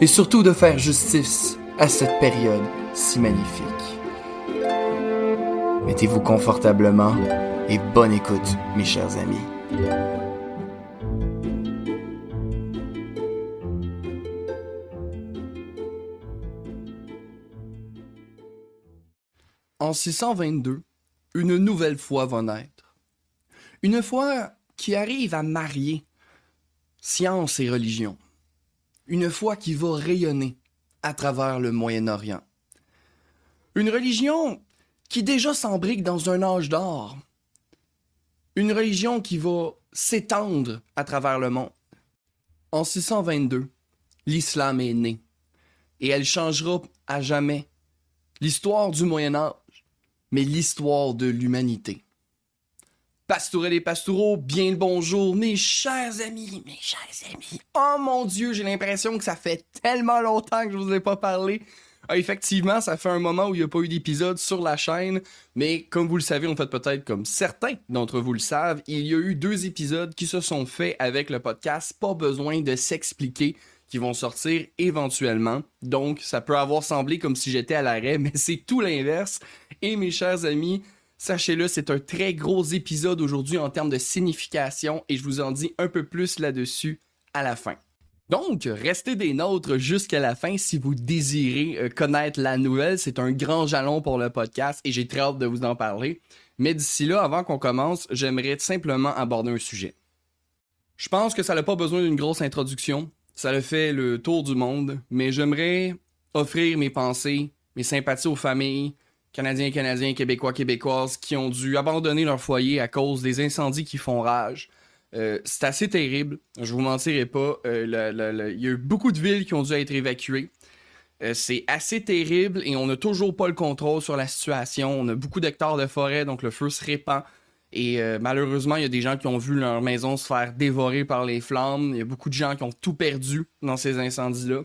et surtout de faire justice à cette période si magnifique. Mettez-vous confortablement et bonne écoute, mes chers amis. En 622, une nouvelle foi va naître. Une foi qui arrive à marier science et religion. Une foi qui va rayonner à travers le Moyen-Orient. Une religion qui déjà s'embrique dans un âge d'or. Une religion qui va s'étendre à travers le monde. En 622, l'islam est né et elle changera à jamais l'histoire du Moyen Âge, mais l'histoire de l'humanité. Pastourelles et pastoureaux, bien le bonjour, mes chers amis, mes chers amis. Oh mon Dieu, j'ai l'impression que ça fait tellement longtemps que je vous ai pas parlé. Ah, effectivement, ça fait un moment où il n'y a pas eu d'épisode sur la chaîne, mais comme vous le savez, en fait peut-être comme certains d'entre vous le savent, il y a eu deux épisodes qui se sont faits avec le podcast, pas besoin de s'expliquer, qui vont sortir éventuellement. Donc, ça peut avoir semblé comme si j'étais à l'arrêt, mais c'est tout l'inverse. Et mes chers amis, sachez-le, c'est un très gros épisode aujourd'hui en termes de signification, et je vous en dis un peu plus là-dessus à la fin. Donc, restez des nôtres jusqu'à la fin si vous désirez euh, connaître la nouvelle. C'est un grand jalon pour le podcast et j'ai très hâte de vous en parler. Mais d'ici là, avant qu'on commence, j'aimerais simplement aborder un sujet. Je pense que ça n'a pas besoin d'une grosse introduction. Ça le fait le tour du monde, mais j'aimerais offrir mes pensées, mes sympathies aux familles, Canadiens, Canadiens, Québécois, Québécoises, qui ont dû abandonner leur foyer à cause des incendies qui font rage. Euh, c'est assez terrible, je vous mentirai pas. Euh, il y a eu beaucoup de villes qui ont dû être évacuées. Euh, c'est assez terrible et on n'a toujours pas le contrôle sur la situation. On a beaucoup d'hectares de forêt, donc le feu se répand. Et malheureusement, il y a des gens qui ont vu leur maison se faire dévorer par les flammes. Il y a beaucoup de gens qui ont tout perdu dans ces incendies-là.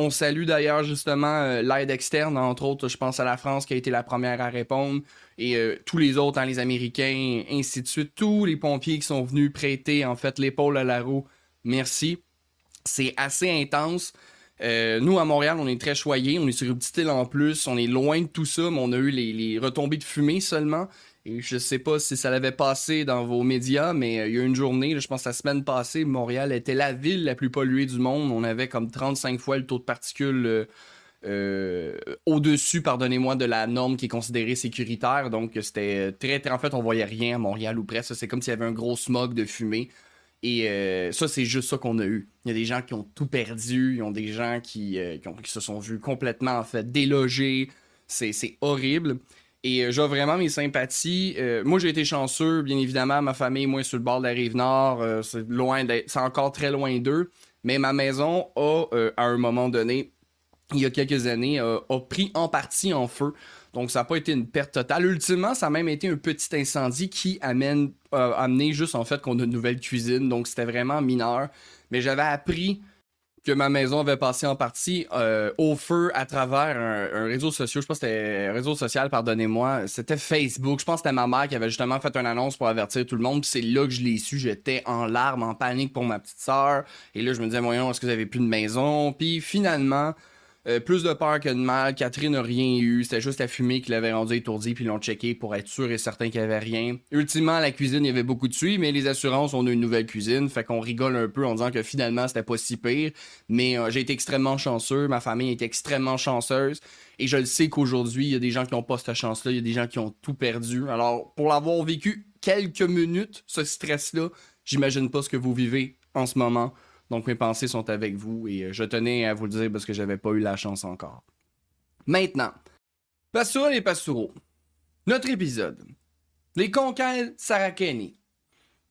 On salue d'ailleurs justement l'aide externe, entre autres, je pense à la France qui a été la première à répondre et euh, tous les autres, hein, les Américains, ainsi de suite, tous les pompiers qui sont venus prêter en fait l'épaule à la roue, merci. C'est assez intense. Euh, nous, à Montréal, on est très choyés. On est sur une petite île en plus. On est loin de tout ça, mais on a eu les, retombées de fumée seulement. Et je sais pas si ça l'avait passé dans vos médias, mais euh, il y a une journée, je pense la semaine passée, Montréal était la ville la plus polluée du monde. On avait comme 35 fois le taux de particules euh, au-dessus, pardonnez-moi, de la norme qui est considérée sécuritaire. Donc, c'était très, très. En fait, on voyait rien à Montréal ou presque. C'est comme s'il y avait un gros smog de fumée. Et euh, ça, c'est juste ça qu'on a eu. Il y a des gens qui ont tout perdu. Il y a des gens qui, euh, qui, se sont vus complètement, en fait, délogés. C'est horrible. Et j'ai vraiment mes sympathies. moi, j'ai été chanceux, bien évidemment. Ma famille, moi, sur le bord de la rive nord. c'est loin C'est encore très loin d'eux. Mais ma maison a, à un moment donné, il y a quelques années, a pris en partie en feu. Donc, ça n'a pas été une perte totale. Ultimement, ça a même été un petit incendie qui amène, a amené juste en fait qu'on a une nouvelle cuisine. Donc, c'était vraiment mineur. Mais j'avais appris que ma maison avait passé en partie euh, au feu à travers un, réseau social. Je pense que c'était un réseau social, pardonnez-moi. C'était Facebook. Je pense que c'était ma mère qui avait justement fait une annonce pour avertir tout le monde. c'est là que je l'ai su. J'étais en larmes, en panique pour ma petite sœur. Et là, je me disais, voyons, est-ce que vous avez plus de maison? Puis finalement, euh, plus de peur que de mal. Catherine n'a rien eu. C'était juste la fumée qui l'avait rendu étourdi, puis ils l'ont checké pour être sûr et certain qu'il n'y avait rien. Ultimement, la cuisine, il y avait beaucoup de suie, mais les assurances, on a une nouvelle cuisine. Fait qu'on rigole un peu en disant que finalement, c'était pas si pire. Mais euh, j'ai été extrêmement chanceux. Ma famille est extrêmement chanceuse. Et je le sais qu'aujourd'hui, il y a des gens qui n'ont pas cette chance-là. Il y a des gens qui ont tout perdu. Alors, pour l'avoir vécu quelques minutes, ce stress-là, j'imagine pas ce que vous vivez en ce moment. Donc mes pensées sont avec vous et euh, je tenais à vous le dire parce que j'avais pas eu la chance encore. Maintenant, Pastourel et Pastoureau. Notre épisode. Les conquêtes Sarakeni.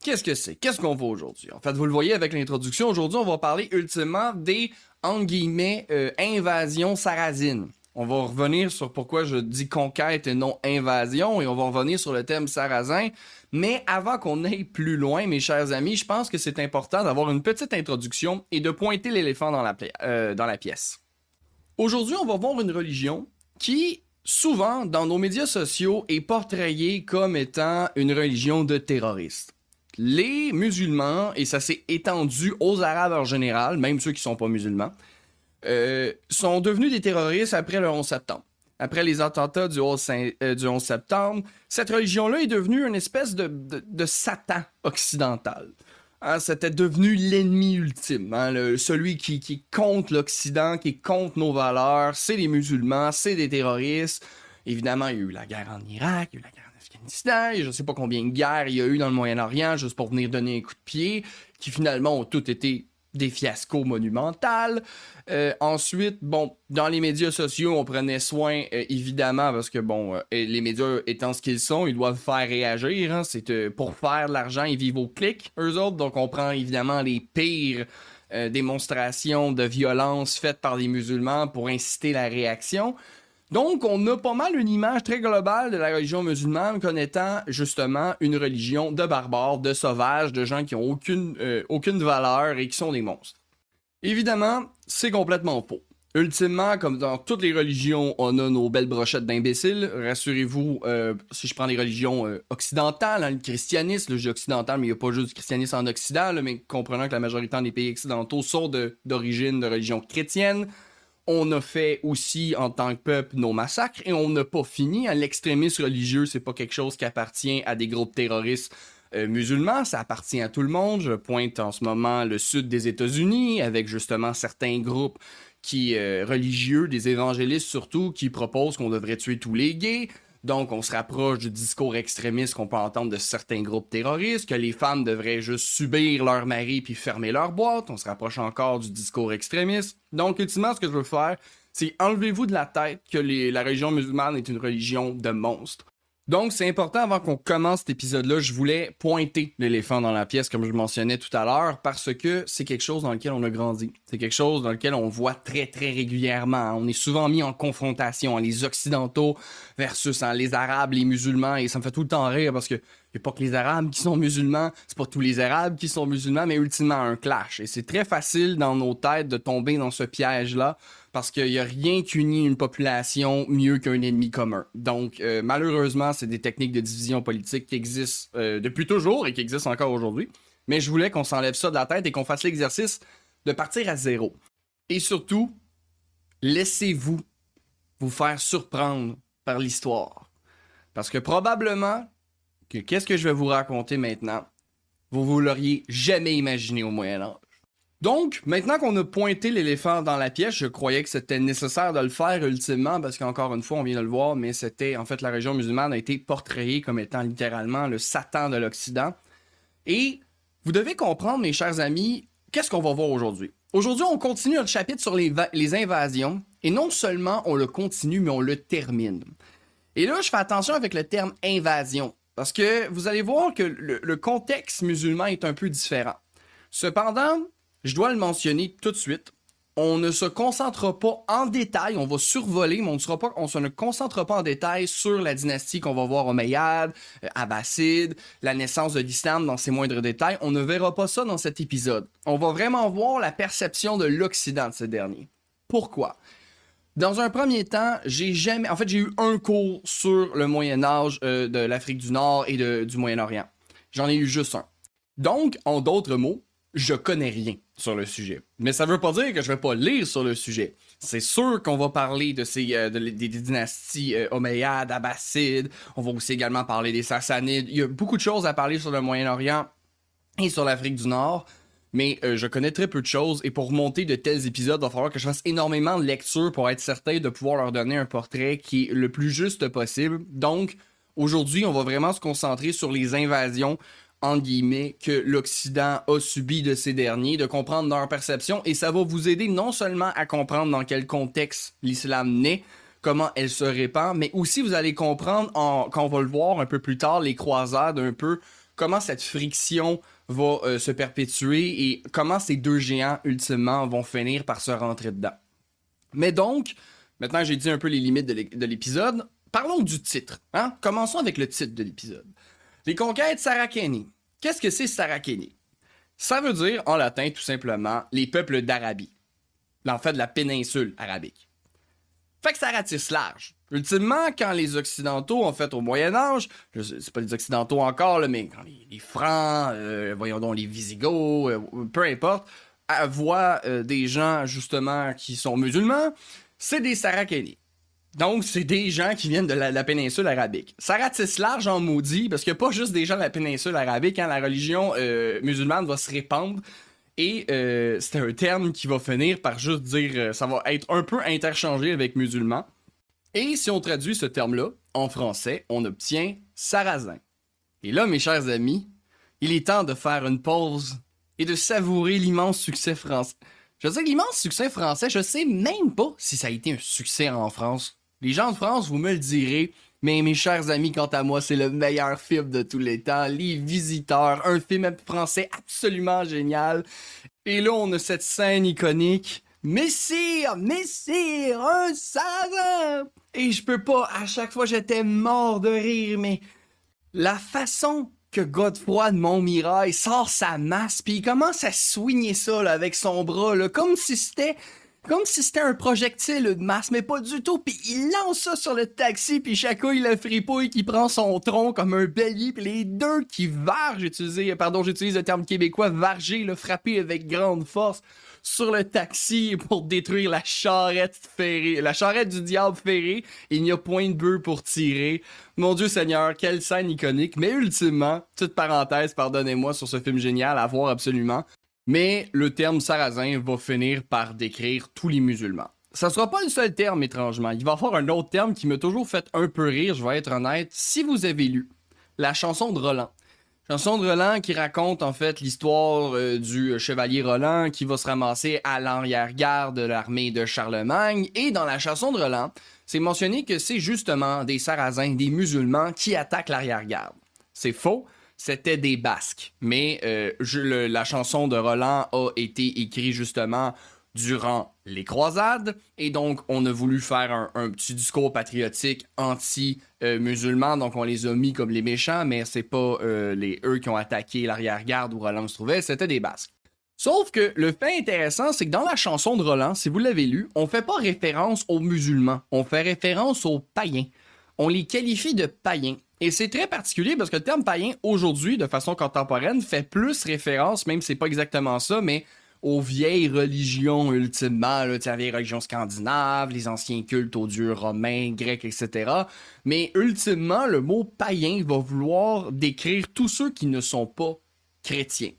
Qu'est-ce que c'est? Qu'est-ce qu'on voit aujourd'hui? En fait, vous le voyez avec l'introduction, aujourd'hui, on va parler ultimement des, euh, invasions sarrasines. On va revenir sur pourquoi je dis conquête et non invasion, et on va revenir sur le thème sarrasin. Mais avant qu'on aille plus loin, mes chers amis, je pense que c'est important d'avoir une petite introduction et de pointer l'éléphant dans, la euh, pièce. Aujourd'hui, on va voir une religion qui, souvent, dans nos médias sociaux, est portrayée comme étant une religion de terroristes les musulmans, et ça s'est étendu aux Arabes en général, même ceux qui sont pas musulmans, euh, sont devenus des terroristes après le 11 septembre. Après les attentats du 11, euh, septembre, cette religion-là est devenue une espèce de, Satan occidental. Hein, c'était devenu l'ennemi ultime, hein, celui qui, qui compte l'Occident, qui compte nos valeurs, c'est les musulmans, c'est des terroristes. Évidemment, il y a eu la guerre en Irak, il y a eu la guerre je ne sais pas combien de guerres il y a eu dans le Moyen-Orient juste pour venir donner un coup de pied, qui finalement ont toutes été des fiascos monumentaux. Euh, ensuite, bon, dans les médias sociaux, on prenait soin, euh, évidemment, parce que, bon, euh, les médias étant ce qu'ils sont, ils doivent faire réagir. Hein. c'est pour faire de l'argent, ils vivent au clic, eux autres. Donc, on prend évidemment les pires démonstrations de violence faites par les musulmans pour inciter la réaction. Donc, on a pas mal une image très globale de la religion musulmane comme étant justement une religion de barbares, de sauvages, de gens qui ont aucune, euh, aucune valeur et qui sont des monstres. Évidemment, c'est complètement faux. Ultimement, comme dans toutes les religions, on a nos belles brochettes d'imbéciles. Rassurez-vous, euh, si je prends les religions euh, occidentales, hein, le christianisme, le jeu occidental, mais il n'y a pas juste du christianisme en Occident, mais comprenant que la majorité des pays occidentaux sont d'origine de religion chrétienne, on a fait aussi en tant que peuple nos massacres et on n'a pas fini. L'extrémisme religieux, c'est pas quelque chose qui appartient à des groupes terroristes euh, musulmans, ça appartient à tout le monde. Je pointe en ce moment le sud des États-Unis avec justement certains groupes qui euh, religieux, des évangélistes surtout, qui proposent qu'on devrait tuer tous les gays. Donc, on se rapproche du discours extrémiste qu'on peut entendre de certains groupes terroristes, que les femmes devraient juste subir leur mari puis fermer leur boîte. On se rapproche encore du discours extrémiste. Donc, ultimement, ce que je veux faire, c'est enlevez-vous de la tête que la religion musulmane est une religion de monstres. Donc, c'est important avant qu'on commence cet épisode-là, je voulais pointer l'éléphant dans la pièce, comme je mentionnais tout à l'heure, parce que c'est quelque chose dans lequel on a grandi. C'est quelque chose dans lequel on voit très, très régulièrement. On est souvent mis en confrontation, les Occidentaux versus hein, les Arabes, les musulmans, et ça me fait tout le temps rire parce que a pas que les Arabes qui sont musulmans, c'est pas tous les Arabes qui sont musulmans, mais ultimement un clash. Et c'est très facile dans nos têtes de tomber dans ce piège-là parce qu'il n'y a rien qui unit une population mieux qu'un ennemi commun. Donc, euh, malheureusement, c'est des techniques de division politique qui existent euh, depuis toujours et qui existent encore aujourd'hui. Mais je voulais qu'on s'enlève ça de la tête et qu'on fasse l'exercice de partir à zéro. Et surtout, laissez-vous vous faire surprendre par l'histoire. Parce que probablement que qu'est-ce que je vais vous raconter maintenant, vous vous l'auriez jamais imaginé au Moyen Âge. Donc, maintenant qu'on a pointé l'éléphant dans la pièce, je croyais que c'était nécessaire de le faire ultimement parce qu'encore une fois, on vient de le voir, mais c'était en fait la région musulmane a été portrayée comme étant littéralement le Satan de l'Occident. Et vous devez comprendre, mes chers amis, qu'est-ce qu'on va voir aujourd'hui? Aujourd'hui, on continue notre chapitre sur les, les invasions et non seulement on le continue, mais on le termine. Et là, je fais attention avec le terme invasion parce que vous allez voir que le contexte musulman est un peu différent. Cependant, je dois le mentionner tout de suite. On ne se concentre pas en détail, on va survoler, mais on ne, se ne concentre pas en détail sur la dynastie qu'on va voir Omeyyade, euh, Abbasside, la naissance de l'islam dans ses moindres détails. On ne verra pas ça dans cet épisode. On va vraiment voir la perception de l'Occident de ce dernier. Pourquoi? Dans un premier temps, j'ai jamais, en fait, j'ai eu un cours sur le Moyen Âge euh, de l'Afrique du Nord et du Moyen-Orient. J'en ai eu juste un. Donc, en d'autres mots, je connais rien sur le sujet. Mais ça veut pas dire que je vais pas lire sur le sujet. C'est sûr qu'on va parler de ces euh, des, dynasties euh, Omeyyades, Abbassides. On va aussi également parler des Sassanides. Il y a beaucoup de choses à parler sur le Moyen-Orient et sur l'Afrique du Nord. Mais euh, je connais très peu de choses et pour monter de tels épisodes, il va falloir que je fasse énormément de lectures pour être certain de pouvoir leur donner un portrait qui est le plus juste possible. Donc, aujourd'hui, on va vraiment se concentrer sur les invasions en guillemets, que l'Occident a subi de ces derniers, de comprendre leur perception, et ça va vous aider non seulement à comprendre dans quel contexte l'islam naît, comment elle se répand, mais aussi vous allez comprendre, en, quand on va le voir un peu plus tard, les croisades, un peu comment cette friction va euh, se perpétuer et comment ces deux géants, ultimement, vont finir par se rentrer dedans. Mais donc, maintenant j'ai dit un peu les limites de l'épisode, parlons du titre. Hein? Commençons avec le titre de l'épisode. Les conquêtes Sarakeni. Qu'est-ce que c'est Sarakeni? Ça veut dire, en latin, tout simplement, les peuples d'Arabie. En fait, de la péninsule arabique. Fait que ça ratisse large. Ultimement, quand les Occidentaux ont fait au Moyen Âge, c'est pas les Occidentaux encore, mais quand les, Francs, euh, voyons donc les Visigoths, euh, peu importe, voient euh, des gens justement qui sont musulmans, c'est des Sarakeni. Donc, c'est des gens qui viennent de la, péninsule arabique. Ça ratisse large en maudit, parce qu'il n'y a pas juste des gens de la péninsule arabique, quand la religion musulmane va se répandre. Et c'est un terme qui va finir par juste dire, ça va être un peu interchangé avec musulman. Et si on traduit ce terme-là en français, on obtient sarrasin. Et là, mes chers amis, il est temps de faire une pause et de savourer l'immense succès français. Je sais que l'immense succès français, je sais même pas si ça a été un succès en France. Les gens de France, vous me le direz, mais mes chers amis, quant à moi, c'est le meilleur film de tous les temps. Les Visiteurs, un film français absolument génial. Et là, on a cette scène iconique Messire, Messire, un savant! Et je peux pas, à chaque fois j'étais mort de rire, mais la façon que Godefroy de Montmirail sort sa masse, puis il commence à soigner ça avec son bras, là, comme si c'était comme si c'était un projectile de masse, mais pas du tout. Puis il lance ça sur le taxi, puis il le fripouille qui prend son tronc comme un bélier, puis les deux qui vargent, pardon, j'utilise le terme québécois, varger, le frapper avec grande force sur le taxi pour détruire la charrette ferrée, la charrette du diable ferré. Il n'y a point de bœuf pour tirer. Mon Dieu Seigneur, quelle scène iconique. Mais ultimement, toute parenthèse, pardonnez-moi sur ce film génial à voir absolument. Mais le terme sarrasin va finir par décrire tous les musulmans. Ça sera pas le seul terme, étrangement. Il va y avoir un autre terme qui m'a toujours fait un peu rire, je vais être honnête. Si vous avez lu la chanson de Roland, Chanson de Roland qui raconte en fait l'histoire euh, du chevalier Roland qui va se ramasser à l'arrière-garde de l'armée de Charlemagne. Et dans la chanson de Roland, c'est mentionné que c'est justement des Sarrasins, des musulmans qui attaquent l'arrière-garde. C'est faux, c'était des Basques. Mais euh, la chanson de Roland a été écrite justement durant les croisades. Et donc on a voulu faire un, petit discours patriotique anti-musulman. Donc on les a mis comme les méchants mais c'est pas euh, les eux qui ont attaqué l'arrière-garde où Roland se trouvait c'était des Basques. Sauf que le fait intéressant c'est que dans la chanson de Roland si vous l'avez lu on fait pas référence aux musulmans on fait référence aux païens on les qualifie de païens et c'est très particulier parce que le terme païen aujourd'hui de façon contemporaine fait plus référence même si c'est pas exactement ça mais aux vieilles religions ultimement, là, les vieilles religions scandinaves, les anciens cultes aux dieux romains, grecs, etc. Mais ultimement, le mot païen va vouloir décrire tous ceux qui ne sont pas chrétiens.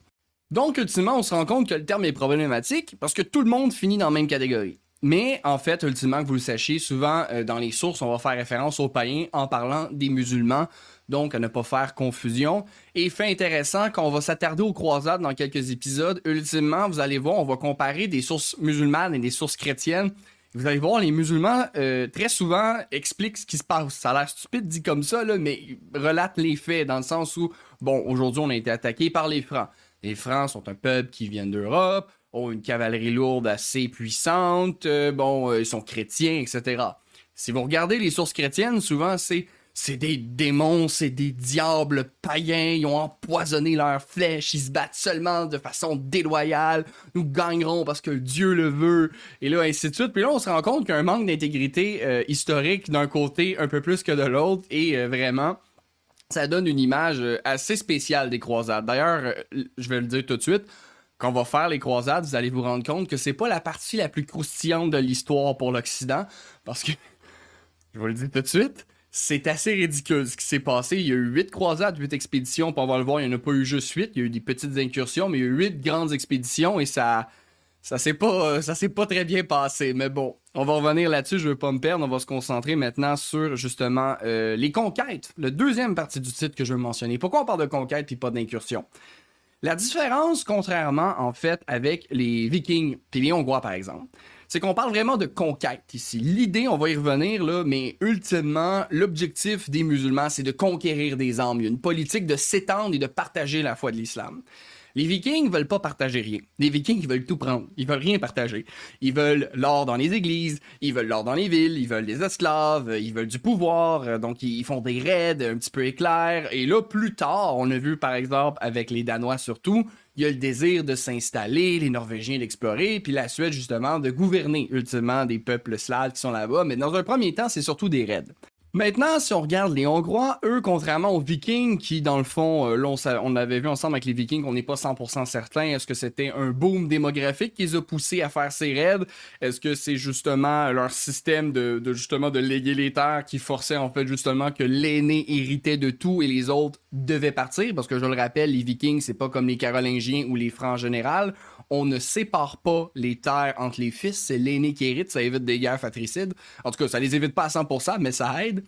Donc, ultimement, on se rend compte que le terme est problématique parce que tout le monde finit dans la même catégorie. Mais en fait, ultimement, que vous le sachiez, souvent euh, dans les sources, on va faire référence aux païens en parlant des musulmans donc à ne pas faire confusion. Et fait intéressant, quand on va s'attarder aux croisades dans quelques épisodes, ultimement, vous allez voir, on va comparer des sources musulmanes et des sources chrétiennes. Vous allez voir, les musulmans, euh, très souvent, expliquent ce qui se passe. Ça a l'air stupide dit comme ça, là, mais relatent les faits, dans le sens où, bon, aujourd'hui, on a été attaqué par les Francs. Les Francs sont un peuple qui vient d'Europe, ont une cavalerie lourde assez puissante, euh, bon, euh, ils sont chrétiens, etc. Si vous regardez les sources chrétiennes, souvent, c'est c'est des démons, c'est des diables païens, ils ont empoisonné leurs flèches, ils se battent seulement de façon déloyale, nous gagnerons parce que Dieu le veut, et là, ainsi de suite. Puis là, on se rend compte qu'il y a un manque d'intégrité euh, historique d'un côté un peu plus que de l'autre, et vraiment, ça donne une image assez spéciale des croisades. D'ailleurs, je vais le dire tout de suite, quand on va faire les croisades, vous allez vous rendre compte que c'est pas la partie la plus croustillante de l'histoire pour l'Occident, parce que, je vous le dis tout de suite, c'est assez ridicule ce qui s'est passé. Il y a eu huit croisades, huit expéditions. Puis on va le voir, il n'y en a pas eu juste huit. Il y a eu des petites incursions, mais il y a eu huit grandes expéditions et ça, Ça s'est pas, euh, ça pas très bien passé, mais bon, on va revenir là-dessus. Je veux pas me perdre. On va se concentrer maintenant sur justement euh, les conquêtes. Le deuxième partie du titre que je veux mentionner. Pourquoi on parle de conquête et pas d'incursion La différence, contrairement en fait avec les Vikings puis les Hongrois par exemple, c'est qu'on parle vraiment de conquête ici. L'idée, on va y revenir là, mais ultimement, l'objectif des musulmans, c'est de conquérir des âmes. Il y a une politique de s'étendre et de partager la foi de l'islam. Les Vikings veulent pas partager rien. Les Vikings, ils veulent tout prendre. Ils veulent rien partager. Ils veulent l'or dans les églises, ils veulent l'or dans les villes, ils veulent des esclaves, ils veulent du pouvoir. Donc, ils font des raids un petit peu éclairs. Et là, plus tard, on a vu, par exemple, avec les Danois surtout, il y a le désir de s'installer, les Norvégiens d'explorer, puis la Suède, justement, de gouverner, ultimement, des peuples slaves qui sont là-bas. Mais dans un premier temps, c'est surtout des raids. Maintenant, si on regarde les Hongrois, eux, contrairement aux Vikings, qui dans le fond, euh, là, on, avait vu ensemble avec les Vikings, on n'est pas 100% certain. Est-ce que c'était un boom démographique qui les a poussés à faire ces raids? Est-ce que c'est justement leur système de, de, justement de léguer les terres qui forçait en fait justement que l'aîné héritait de tout et les autres devaient partir? Parce que je le rappelle, les Vikings, c'est pas comme les Carolingiens ou les Francs en général on ne sépare pas les terres entre les fils, c'est l'aîné qui hérite, ça évite des guerres fratricides. En tout cas, ça les évite pas à 100%, mais ça aide.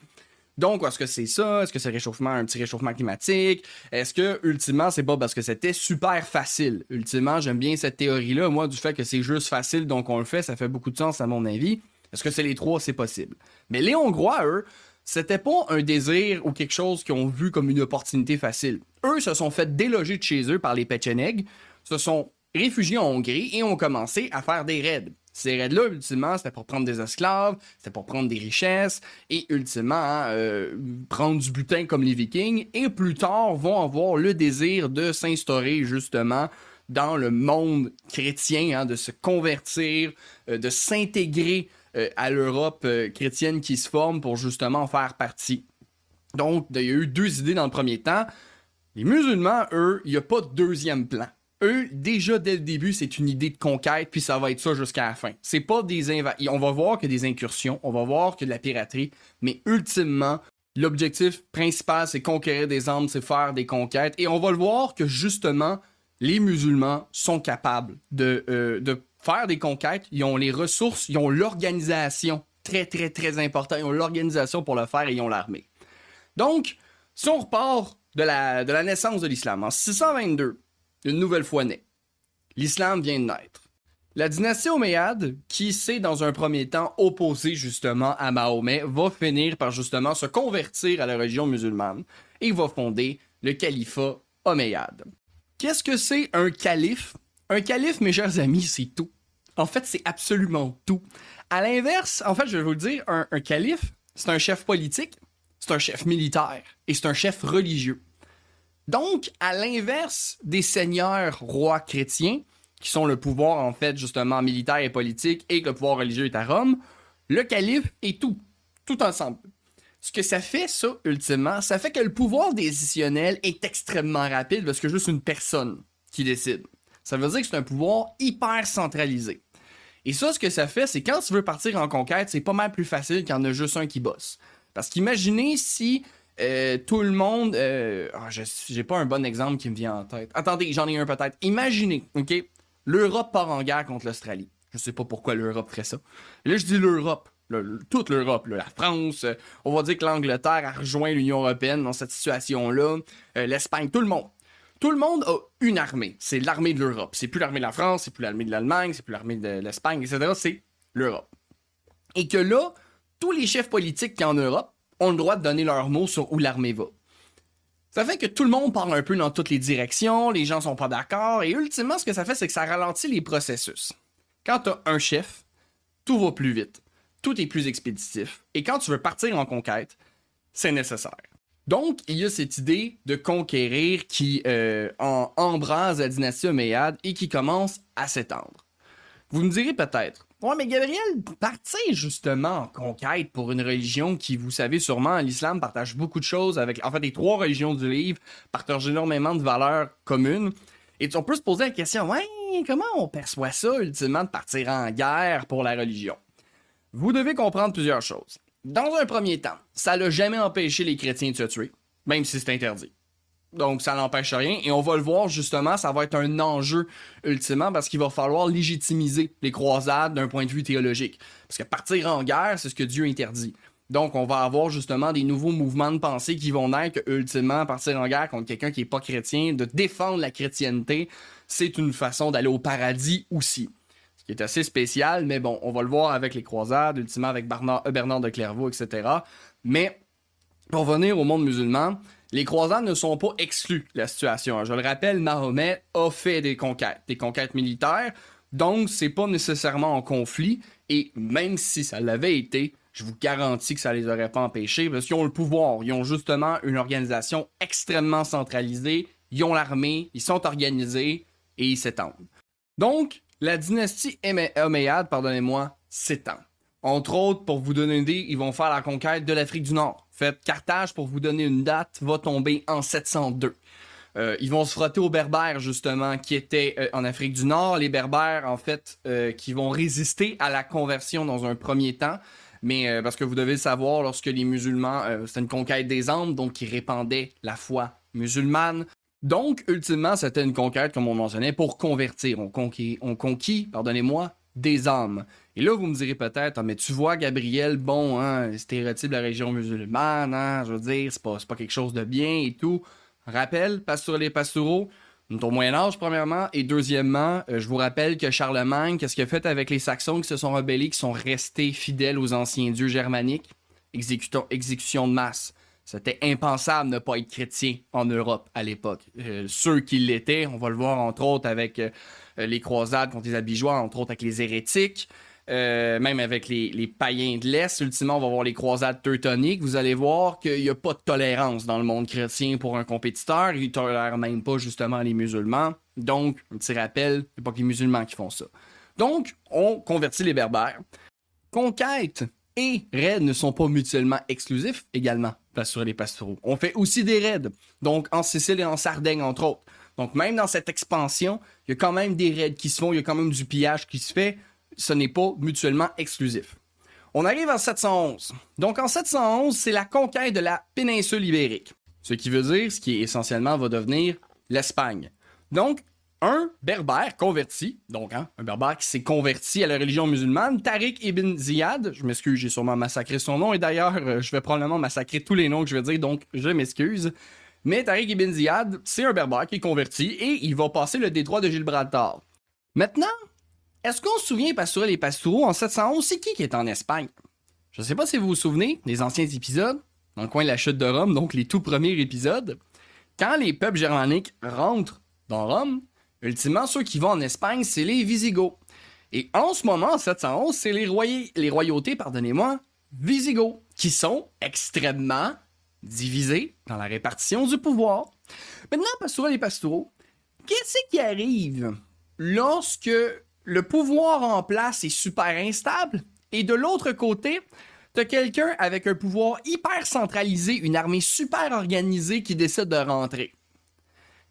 Donc, est-ce que c'est ça? Est-ce que c'est réchauffement, un petit réchauffement climatique? Est-ce que, ultimement, c'est pas parce que c'était super facile? Ultimement, j'aime bien cette théorie-là, moi, du fait que c'est juste facile, donc on le fait, ça fait beaucoup de sens à mon avis. Est-ce que c'est les trois? C'est possible. Mais les Hongrois, eux, c'était pas un désir ou quelque chose qu'ils ont vu comme une opportunité facile. Eux se sont fait déloger de chez eux par les Pecheneg, se sont réfugiés en Hongrie et ont commencé à faire des raids. Ces raids-là, ultimement, c'était pour prendre des esclaves, c'était pour prendre des richesses et, ultimement, hein, euh, prendre du butin comme les Vikings. Et plus tard, vont avoir le désir de s'instaurer, justement, dans le monde chrétien, hein, de se convertir, euh, de s'intégrer euh, à l'Europe chrétienne qui se forme pour, justement, faire partie. Donc, il y a eu deux idées dans le premier temps. Les musulmans, eux, il n'y a pas de deuxième plan eux, déjà dès le début, c'est une idée de conquête, puis ça va être ça jusqu'à la fin. C'est pas des On va voir que des incursions, on va voir que de la piraterie, mais ultimement, l'objectif principal, c'est conquérir des armes, c'est faire des conquêtes, et on va le voir que justement, les musulmans sont capables de, euh, de faire des conquêtes, ils ont les ressources, ils ont l'organisation, très très très important, ils ont l'organisation pour le faire et ils ont l'armée. Donc, si on repart de la, de la naissance de l'islam, en 622, une nouvelle fois née. L'islam vient de naître. La dynastie Omeyyade, qui s'est dans un premier temps opposée justement à Mahomet, va finir par justement se convertir à la religion musulmane et va fonder le califat Omeyyade. Qu'est-ce que c'est un calife? Un calife, mes chers amis, c'est tout. En fait, c'est absolument tout. À l'inverse, en fait, je vais vous le dire, un, un calife, c'est un chef politique, c'est un chef militaire et c'est un chef religieux. Donc, à l'inverse des seigneurs rois chrétiens, qui sont le pouvoir en fait justement militaire et politique, et que le pouvoir religieux est à Rome, le calife est tout, tout ensemble. Ce que ça fait, ça, ultimement, ça fait que le pouvoir décisionnel est extrêmement rapide parce que juste une personne qui décide. Ça veut dire que c'est un pouvoir hyper centralisé. Et ça, ce que ça fait, c'est quand tu veux partir en conquête, c'est pas mal plus facile qu'il y en a juste un qui bosse. Parce qu'imaginez si euh, tout le monde. Euh, ah, j'ai pas un bon exemple qui me vient en tête. Attendez, j'en ai un peut-être. Imaginez, OK? L'Europe part en guerre contre l'Australie. Je sais pas pourquoi l'Europe ferait ça. là, je dis l'Europe. toute l'Europe, la France, euh, on va dire que l'Angleterre a rejoint l'Union européenne dans cette situation-là, l'Espagne, tout le monde. Tout le monde a une armée. C'est l'armée de l'Europe. C'est plus l'armée de la France, c'est plus l'armée de l'Allemagne, c'est plus l'armée de l'Espagne, etc. C'est l'Europe. Et que là, tous les chefs politiques qui en Europe ont le droit de donner leur mot sur où l'armée va. Ça fait que tout le monde parle un peu dans toutes les directions, les gens sont pas d'accord, et ultimement, ce que ça fait, c'est que ça ralentit les processus. Quand tu as un chef, tout va plus vite, tout est plus expéditif, et quand tu veux partir en conquête, c'est nécessaire. Donc, il y a cette idée de conquérir qui euh, embrase la dynastie Omeyyade et qui commence à s'étendre. Vous me direz peut-être, Ouais, mais Gabriel, partir justement en conquête pour une religion qui, vous savez sûrement, l'islam partage beaucoup de choses avec, en fait, les trois religions du livre partagent énormément de valeurs communes. Et on peut se poser la question, ouais, comment on perçoit ça, ultimement, de partir en guerre pour la religion? Vous devez comprendre plusieurs choses. Dans un premier temps, ça n'a jamais empêché les chrétiens de se tuer, même si c'est interdit. Donc, ça n'empêche rien. Et on va le voir, justement, ça va être un enjeu, ultimement, parce qu'il va falloir légitimiser les croisades d'un point de vue théologique. Parce que partir en guerre, c'est ce que Dieu interdit. Donc, on va avoir justement des nouveaux mouvements de pensée qui vont naître, ultimement, partir en guerre contre quelqu'un qui n'est pas chrétien, de défendre la chrétienté, c'est une façon d'aller au paradis aussi. Ce qui est assez spécial, mais bon, on va le voir avec les croisades, ultimement avec Bernard, euh, Bernard de Clairvaux, etc. Mais, pour venir au monde musulman, les croisades ne sont pas exclus de la situation. Je le rappelle, Mahomet a fait des conquêtes, des conquêtes militaires, donc c'est pas nécessairement en conflit, et même si ça l'avait été, je vous garantis que ça les aurait pas empêchés parce qu'ils ont le pouvoir. Ils ont justement une organisation extrêmement centralisée. Ils ont l'armée, ils sont organisés et ils s'étendent. Donc, la dynastie Omeyyade, pardonnez-moi, s'étend. Entre autres, pour vous donner une idée, ils vont faire la conquête de l'Afrique du Nord. Faites Carthage, pour vous donner une date, va tomber en 702. Euh, ils vont se frotter aux Berbères, justement, qui étaient euh, en Afrique du Nord. Les Berbères, en fait, euh, qui vont résister à la conversion dans un premier temps. Mais parce que vous devez le savoir, lorsque les musulmans, c'était une conquête des âmes, donc ils répandaient la foi musulmane. Donc, ultimement, c'était une conquête, comme on mentionnait, pour convertir. On conquit, on conquit pardonnez-moi, des âmes. Et là, vous me direz peut-être, ah, mais tu vois, Gabriel, bon, hein, stéréotype de la région musulmane, hein, je veux dire, c'est pas, pas quelque chose de bien et tout. Rappel, sur les pastoraux, au Moyen Âge, premièrement, et deuxièmement, euh, je vous rappelle que Charlemagne, qu'est-ce qu'il a fait avec les Saxons qui se sont rebellés, qui sont restés fidèles aux anciens dieux germaniques? exécution de masse. C'était impensable de ne pas être chrétien en Europe à l'époque. Euh, ceux qui l'étaient, on va le voir entre autres avec euh, les croisades contre les Abigeois, entre autres avec les hérétiques. Euh, même avec les, païens de l'Est, ultimement, on va voir les croisades teutoniques. Vous allez voir qu'il n'y a pas de tolérance dans le monde chrétien pour un compétiteur. Ils ne tolèrent même pas justement les musulmans. Donc, un petit rappel, a pas que les musulmans qui font ça. Donc, on convertit les berbères. Conquête et raids ne sont pas mutuellement exclusifs également, sur les pastoraux. On fait aussi des raids, donc en Sicile et en Sardaigne, entre autres. Donc, même dans cette expansion, il y a quand même des raids qui se font, il y a quand même du pillage qui se fait ce n'est pas mutuellement exclusif. On arrive en 711. Donc en 711, c'est la conquête de la péninsule ibérique. Ce qui veut dire, ce qui essentiellement va devenir l'Espagne. Donc, un berbère converti, donc hein, un berbère qui s'est converti à la religion musulmane, Tariq ibn Ziyad, je m'excuse, j'ai sûrement massacré son nom, et d'ailleurs, euh, je vais probablement massacrer tous les noms que je vais dire, donc je m'excuse. Mais Tariq ibn Ziyad, c'est un berbère qui est converti, et il va passer le détroit de Gibraltar. Maintenant, est-ce qu'on se souvient, Pastourel et Pastoureau, en 711, c'est qui qui est en Espagne? Je ne sais pas si vous vous souvenez des anciens épisodes, dans le coin de la chute de Rome, donc les tout premiers épisodes. Quand les peuples germaniques rentrent dans Rome, ultimement, ceux qui vont en Espagne, c'est les Visigoths. Et en ce moment, en 711, c'est les, les royautés, pardonnez-moi, Visigoths, qui sont extrêmement divisés dans la répartition du pouvoir. Maintenant, Pastourel et Pastoureau, qu'est-ce qui arrive lorsque le pouvoir en place est super instable. Et de l'autre côté, t'as quelqu'un avec un pouvoir hyper centralisé, une armée super organisée qui décide de rentrer.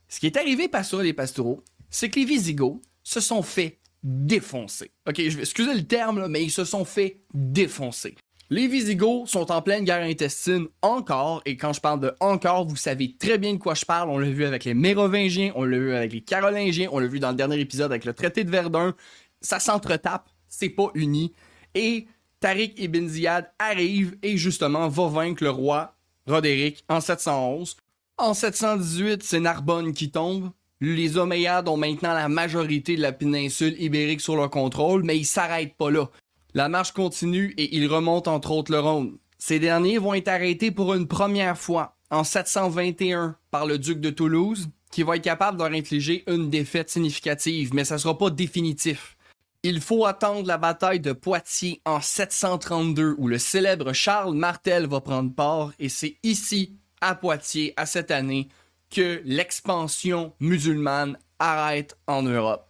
Ce qui est arrivé pas sur les pastoraux, c'est que les Visigoths se sont fait défoncer. Ok, je vais excuser le terme, mais ils se sont fait défoncer. Les Visigoths sont en pleine guerre intestine encore, et quand je parle de encore, vous savez très bien de quoi je parle. On l'a vu avec les Mérovingiens, on l'a vu avec les Carolingiens, on l'a vu dans le dernier épisode avec le traité de Verdun. Ça s'entretape, c'est pas uni. Et Tariq ibn Ziyad arrive et justement va vaincre le roi Roderick en 711. En 718, c'est Narbonne qui tombe. Les Omeyyades ont maintenant la majorité de la péninsule ibérique sur leur contrôle, mais ils s'arrêtent pas là. La marche continue et ils remontent entre autres le Rhône. Ces derniers vont être arrêtés pour une première fois en 721 par le duc de Toulouse, qui va être capable de infliger une défaite significative, mais ça ne sera pas définitif. Il faut attendre la bataille de Poitiers en 732 où le célèbre Charles Martel va prendre part et c'est ici, à Poitiers, à cette année, que l'expansion musulmane arrête en Europe.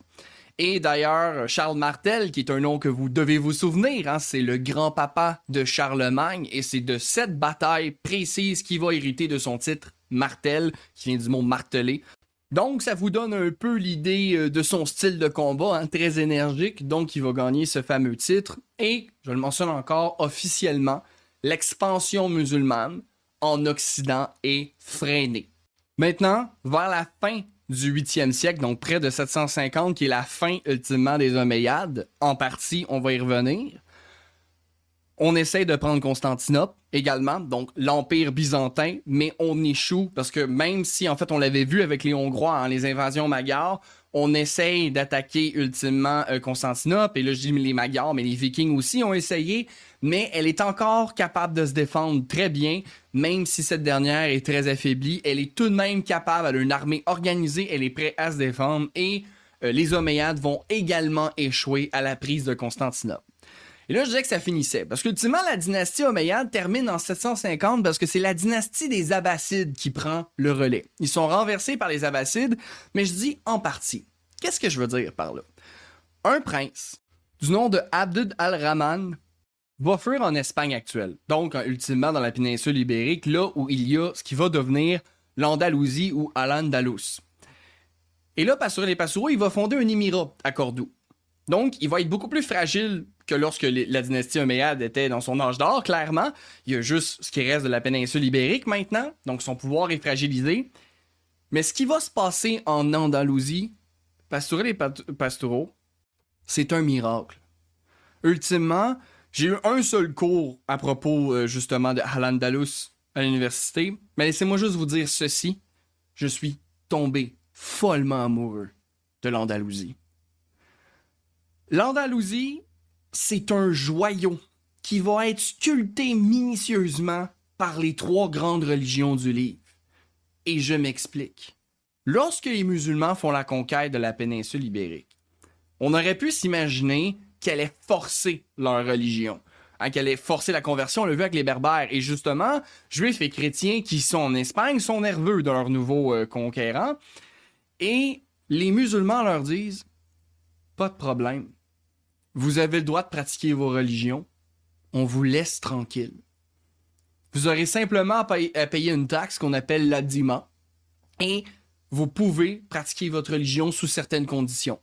Et d'ailleurs, Charles Martel, qui est un nom que vous devez vous souvenir, hein, c'est le grand-papa de Charlemagne, et c'est de cette bataille précise qu'il va hériter de son titre Martel, qui vient du mot marteler. Donc, ça vous donne un peu l'idée euh, de son style de combat, hein, très énergique. Donc, il va gagner ce fameux titre. Et, je le mentionne encore officiellement, l'expansion musulmane en Occident est freinée. Maintenant, vers la fin du 8e siècle, donc près de 750, qui est la fin ultimement des Omeyyades, en partie, on va y revenir, on essaie de prendre Constantinople également, donc l'Empire byzantin, mais on échoue parce que même si en fait on l'avait vu avec les Hongrois, hein, les invasions magyars, on essaye d'attaquer ultimement euh, Constantinople, et là je dis les Magyars, mais les Vikings aussi ont essayé, mais elle est encore capable de se défendre très bien, même si cette dernière est très affaiblie, elle est tout de même capable, elle a une armée organisée, elle est prête à se défendre, et euh, les Omeyyades vont également échouer à la prise de Constantinople. Et là, je disais que ça finissait. Parce qu'ultimement, la dynastie Omeyyade termine en 750 parce que c'est la dynastie des Abbassides qui prend le relais. Ils sont renversés par les Abbassides, mais je dis en partie. Qu'est-ce que je veux dire par là? Un prince du nom de Abd al-Rahman va fuir en Espagne actuelle, donc ultimement dans la péninsule ibérique, là où il y a ce qui va devenir l'Andalousie ou Al-Andalus. Et là, Passour les Passouros, il va fonder un émirat à Cordoue. Donc, il va être beaucoup plus fragile que lorsque la dynastie Omeyyade était dans son âge d'or, clairement. Il y a juste ce qui reste de la péninsule ibérique maintenant, donc son pouvoir est fragilisé. Mais ce qui va se passer en Andalousie, Pastourel et Pastoureau, c'est un miracle. Ultimement, j'ai eu un seul cours à propos euh, justement de Al-Andalus à l'université, mais laissez-moi juste vous dire ceci. Je suis tombé follement amoureux de l'Andalousie. L'Andalousie, c'est un joyau qui va être sculpté minutieusement par les trois grandes religions du livre. Et je m'explique. Lorsque les musulmans font la conquête de la péninsule ibérique, on aurait pu s'imaginer qu'elle ait forcé leur religion, hein, qu'elle ait forcé la conversion, on l'a vu avec les berbères. Et justement, juifs et chrétiens qui sont en Espagne sont nerveux de leur nouveau euh, conquérant. Et les musulmans leur disent, pas de problème, vous avez le droit de pratiquer vos religions. On vous laisse tranquille. Vous aurez simplement à payer une taxe qu'on appelle l'adima. Et vous pouvez pratiquer votre religion sous certaines conditions.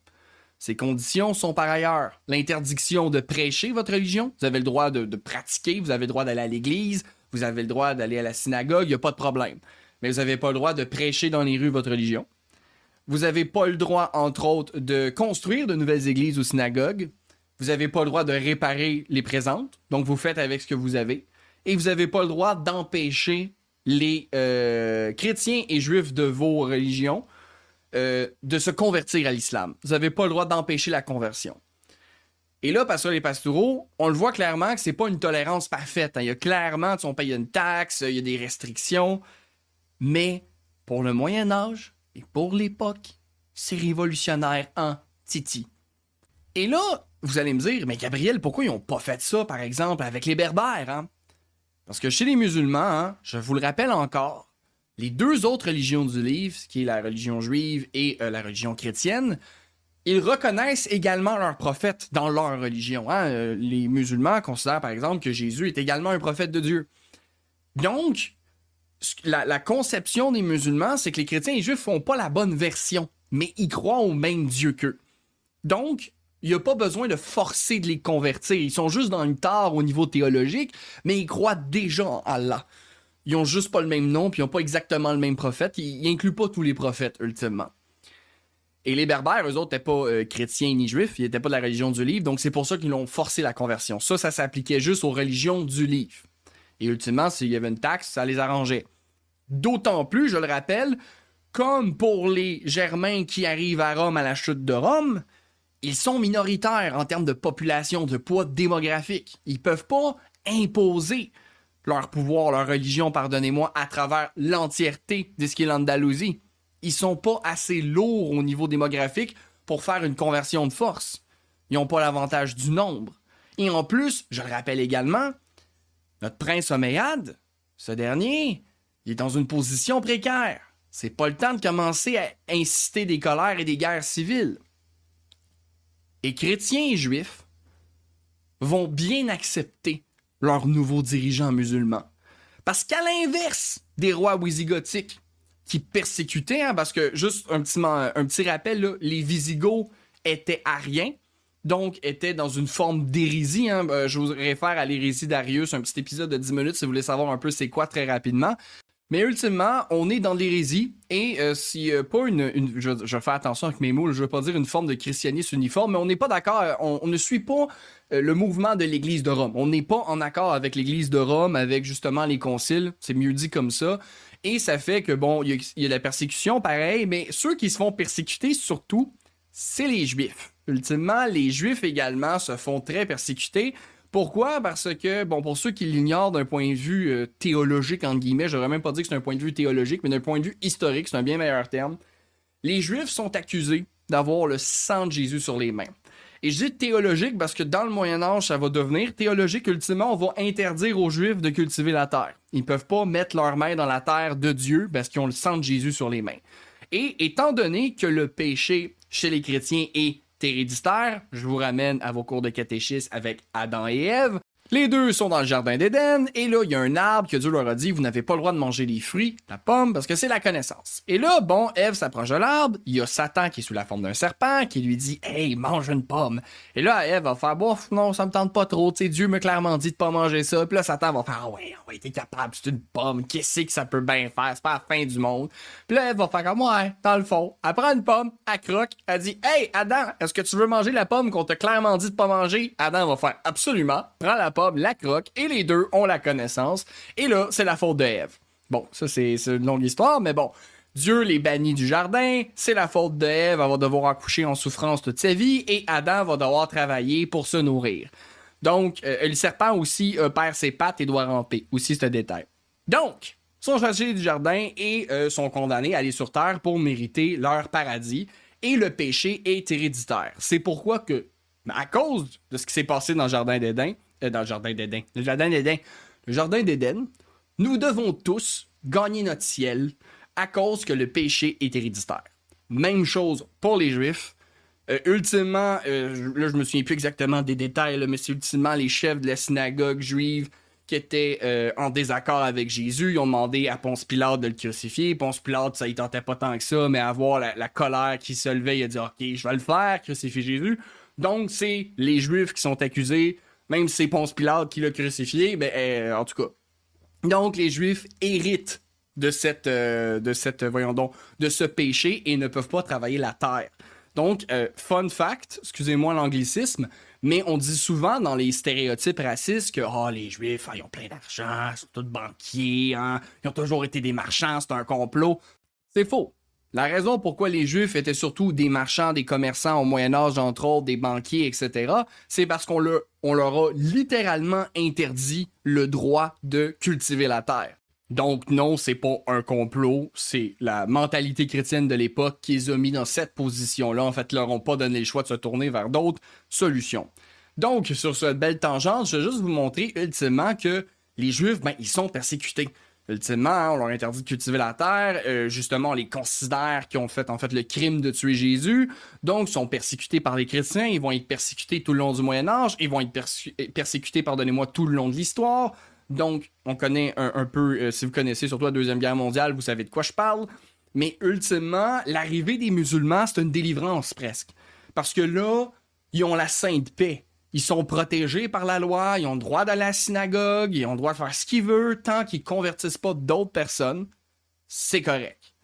Ces conditions sont par ailleurs l'interdiction de prêcher votre religion. Vous avez le droit de, pratiquer, vous avez le droit d'aller à l'église, vous avez le droit d'aller à la synagogue, il n'y a pas de problème. Mais vous n'avez pas le droit de prêcher dans les rues votre religion. Vous n'avez pas le droit, entre autres, de construire de nouvelles églises ou synagogues. Vous n'avez pas le droit de réparer les présentes, donc vous faites avec ce que vous avez. Et vous n'avez pas le droit d'empêcher les euh, chrétiens et juifs de vos religions euh, de se convertir à l'islam. Vous n'avez pas le droit d'empêcher la conversion. Et là, que les pastoraux, on le voit clairement que c'est pas une tolérance parfaite. Hein. Il y a clairement, on paye une taxe, il y a des restrictions. Mais pour le Moyen Âge et pour l'époque, c'est révolutionnaire en Titi. Et là, vous allez me dire, mais Gabriel, pourquoi ils n'ont pas fait ça, par exemple, avec les Berbères? Hein? Parce que chez les musulmans, hein, je vous le rappelle encore, les deux autres religions du livre, qui est la religion juive et euh, la religion chrétienne, ils reconnaissent également leur prophète dans leur religion. Hein? Euh, les musulmans considèrent par exemple que Jésus est également un prophète de Dieu. Donc, la, la conception des musulmans, c'est que les chrétiens et les juifs font pas la bonne version, mais ils croient au même Dieu qu'eux. Donc, il n'y a pas besoin de forcer de les convertir. Ils sont juste dans une tare au niveau théologique, mais ils croient déjà en Allah. Ils ont juste pas le même nom, puis ils n'ont pas exactement le même prophète. Ils, n'incluent pas tous les prophètes, ultimement. Et les Berbères, eux autres, n'étaient pas euh, chrétiens ni juifs, ils n'étaient pas de la religion du livre, donc c'est pour ça qu'ils ont forcé la conversion. Ça, ça s'appliquait juste aux religions du livre. Et ultimement, s'il y avait une taxe, ça les arrangeait. D'autant plus, je le rappelle, comme pour les Germains qui arrivent à Rome à la chute de Rome, ils sont minoritaires en termes de population, de poids démographique. Ils peuvent pas imposer leur pouvoir, leur religion, pardonnez-moi, à travers l'entièreté de ce qu'est l'Andalousie. Ils sont pas assez lourds au niveau démographique pour faire une conversion de force. Ils n'ont pas l'avantage du nombre. Et en plus, je le rappelle également, notre prince Omeyyade, ce dernier, est dans une position précaire. C'est pas le temps de commencer à inciter des colères et des guerres civiles et chrétiens et juifs vont bien accepter leurs nouveaux dirigeants musulmans. Parce qu'à l'inverse des rois wisigothiques qui persécutaient, hein, parce que juste un petit, rappel, les Visigoths étaient ariens, donc étaient dans une forme d'hérésie. Hein. Euh, je vous réfère à l'hérésie d'Arius, un petit épisode de 10 minutes si vous voulez savoir un peu c'est quoi très rapidement. Mais ultimement, on est dans l'hérésie et euh, si pas une, je, fais attention avec mes mots, je veux pas dire une forme de christianisme uniforme, mais on n'est pas d'accord, euh, on, ne suit pas euh, le mouvement de l'Église de Rome. On n'est pas en accord avec l'Église de Rome, avec justement les conciles, c'est mieux dit comme ça. Et ça fait que bon, il y, y a la persécution, pareil, mais ceux qui se font persécuter surtout, c'est les Juifs. Ultimement, les Juifs également se font très persécuter. Pourquoi? Parce que, bon, pour ceux qui l'ignorent d'un point de vue euh, théologique, entre guillemets, j'aurais même pas dit que c'est un point de vue théologique, mais d'un point de vue historique, c'est un bien meilleur terme, les Juifs sont accusés d'avoir le sang de Jésus sur les mains. Et je dis théologique parce que dans le Moyen Âge, ça va devenir théologique. Ultimement, on va interdire aux Juifs de cultiver la terre. Ils peuvent pas mettre leurs mains dans la terre de Dieu parce qu'ils ont le sang de Jésus sur les mains. Et étant donné que le péché chez les chrétiens est héréditaire, je vous ramène à vos cours de catéchisme avec Adam et Ève. Les deux sont dans le jardin d'Éden, et là, il y a un arbre que Dieu leur a dit, vous n'avez pas le droit de manger les fruits, la pomme, parce que c'est la connaissance. Et là, bon, Ève s'approche de l'arbre, il y a Satan qui est sous la forme d'un serpent, qui lui dit, hey, mange une pomme. Et là, Ève va faire, bof, non, ça me tente pas trop, tu sais, Dieu m'a clairement dit de pas manger ça. Puis là, Satan va faire, ah ouais, ouais, t'es capable, c'est une pomme, qu'est-ce que ça peut bien faire, c'est pas la fin du monde. Puis là, Ève va faire comme, ouais, dans le fond, elle prend une pomme, elle croque, elle dit, hey, Adam, est-ce que tu veux manger la pomme qu'on t'a clairement dit de pas manger? Adam va faire, absolument, prend la pomme, la croque, et les deux ont la connaissance. Et là, c'est la faute de Ève. Bon, ça, c'est une longue histoire, mais bon. Dieu les bannit du jardin, c'est la faute de Ève, elle va devoir accoucher en souffrance toute sa vie, et Adam va devoir travailler pour se nourrir. Donc, euh, le serpent aussi euh, perd ses pattes et doit ramper. Aussi, c'est un détail. Donc, sont chassés du jardin et euh, sont condamnés à aller sur terre pour mériter leur paradis. Et le péché est héréditaire. C'est pourquoi que, à cause de ce qui s'est passé dans le jardin d'Éden, euh, dans le jardin d'Éden, le jardin d'Éden, le jardin d'Éden, nous devons tous gagner notre ciel à cause que le péché est héréditaire. Même chose pour les Juifs. Euh, ultimement, euh, là je me souviens plus exactement des détails, mais c'est ultimement les chefs de la synagogue juive qui étaient en désaccord avec Jésus. Ils ont demandé à Ponce Pilate de le crucifier. Ponce Pilate, ça il tentait pas tant que ça, mais à voir la, la colère qui se levait, il a dit Ok, je vais le faire, crucifier Jésus. Donc c'est les Juifs qui sont accusés, même si c'est Ponce Pilate qui l'a crucifié, ben en tout cas. Donc les Juifs héritent de cette, euh, euh, donc, de ce péché et ne peuvent pas travailler la terre. Donc, fun fact, excusez-moi l'anglicisme, mais on dit souvent dans les stéréotypes racistes que oh, les Juifs, ah, ont plein d'argent, ils sont tous banquiers, hein, ils ont toujours été des marchands, c'est un complot. C'est faux. La raison pourquoi les Juifs étaient surtout des marchands, des commerçants au Moyen Âge, entre autres, des banquiers, etc., c'est parce qu'on leur, a littéralement interdit le droit de cultiver la terre. Donc non, c'est pas un complot, c'est la mentalité chrétienne de l'époque qui les a mis dans cette position-là. En fait, ils leur ont pas donné le choix de se tourner vers d'autres solutions. Donc, sur cette belle tangente, je vais juste vous montrer ultimement que les Juifs, ben, ils sont persécutés. Ultimement, hein, on leur interdit de cultiver la terre. euh, justement, on les considère qui ont fait en fait le crime de tuer Jésus. Donc, ils sont persécutés par les chrétiens. Ils vont être persécutés tout le long du Moyen Âge. Ils vont être euh, persécutés, pardonnez-moi, tout le long de l'histoire. Donc, on connaît un, un peu, euh, si vous connaissez surtout la Deuxième Guerre mondiale, vous savez de quoi je parle. Mais ultimement, l'arrivée des musulmans, c'est une délivrance presque. Parce que là, ils ont la sainte paix. Ils sont protégés par la loi, ils ont le droit d'aller à la synagogue, ils ont le droit de faire ce qu'ils veulent tant qu'ils convertissent pas d'autres personnes. C'est correct.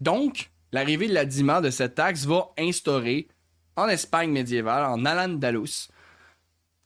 Donc, l'arrivée de la Dima de cette taxe va instaurer, en Espagne médiévale, en Al-Andalus,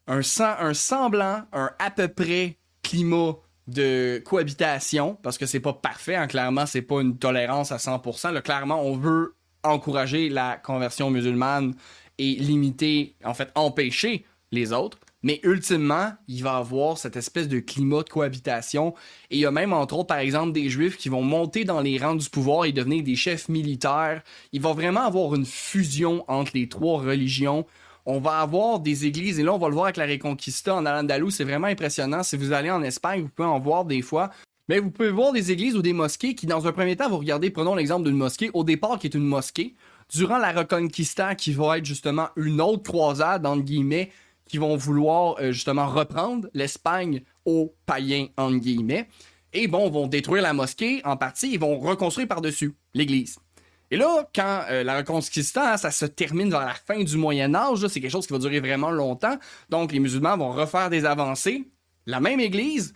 un, sem- un semblant, un à peu près climat de cohabitation, parce que c'est pas parfait, hein, clairement, c'est pas une tolérance à 100%. Là, clairement, on veut encourager la conversion musulmane et limiter, en fait, empêcher les autres. Mais ultimement, il va avoir cette espèce de climat de cohabitation. Et il y a même, entre autres, par exemple, des juifs qui vont monter dans les rangs du pouvoir et devenir des chefs militaires. Il va vraiment avoir une fusion entre les trois religions. On va avoir des églises, et là, on va le voir avec la Reconquista en Al-Andalus. C'est vraiment impressionnant. Si vous allez en Espagne, vous pouvez en voir des fois. Mais vous pouvez voir des églises ou des mosquées qui, dans un premier temps, vous regardez, prenons l'exemple d'une mosquée, au départ, qui est une mosquée. Durant la Reconquista, qui va être justement une autre croisade, entre guillemets, qui vont vouloir euh, justement reprendre l'Espagne aux païens, entre guillemets. Et bon, vont détruire la mosquée en partie, ils vont reconstruire par-dessus l'église. Et là, quand euh, la Reconquista, ça se termine vers la fin du Moyen Âge, c'est quelque chose qui va durer vraiment longtemps. Donc, les musulmans vont refaire des avancées. La même église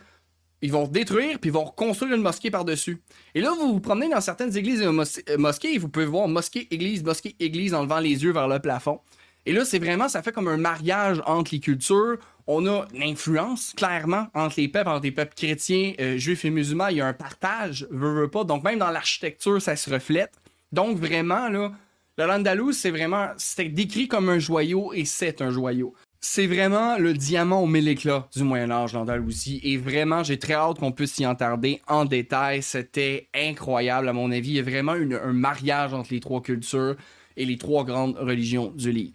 ils vont détruire, puis ils vont reconstruire une mosquée par-dessus. Et là, vous vous promenez dans certaines églises et euh, mosquées, et vous pouvez voir mosquée, église, mosquée, église en levant les yeux vers le plafond. Et là, c'est vraiment, ça fait comme un mariage entre les cultures. On a une influence, clairement, entre les peuples, entre les peuples chrétiens, euh, juifs et musulmans. Il y a un partage, veut, veut pas. Donc, même dans l'architecture, ça se reflète. Donc, vraiment, là, l'Al-Andalus, c'est vraiment, c'est décrit comme un joyau et c'est un joyau. C'est vraiment le diamant au mille éclats du Moyen-Âge, l'Andalousie. Et vraiment, j'ai très hâte qu'on puisse s'y entarder en détail. C'était incroyable, à mon avis. Il y a vraiment un mariage entre les trois cultures et les trois grandes religions du livre.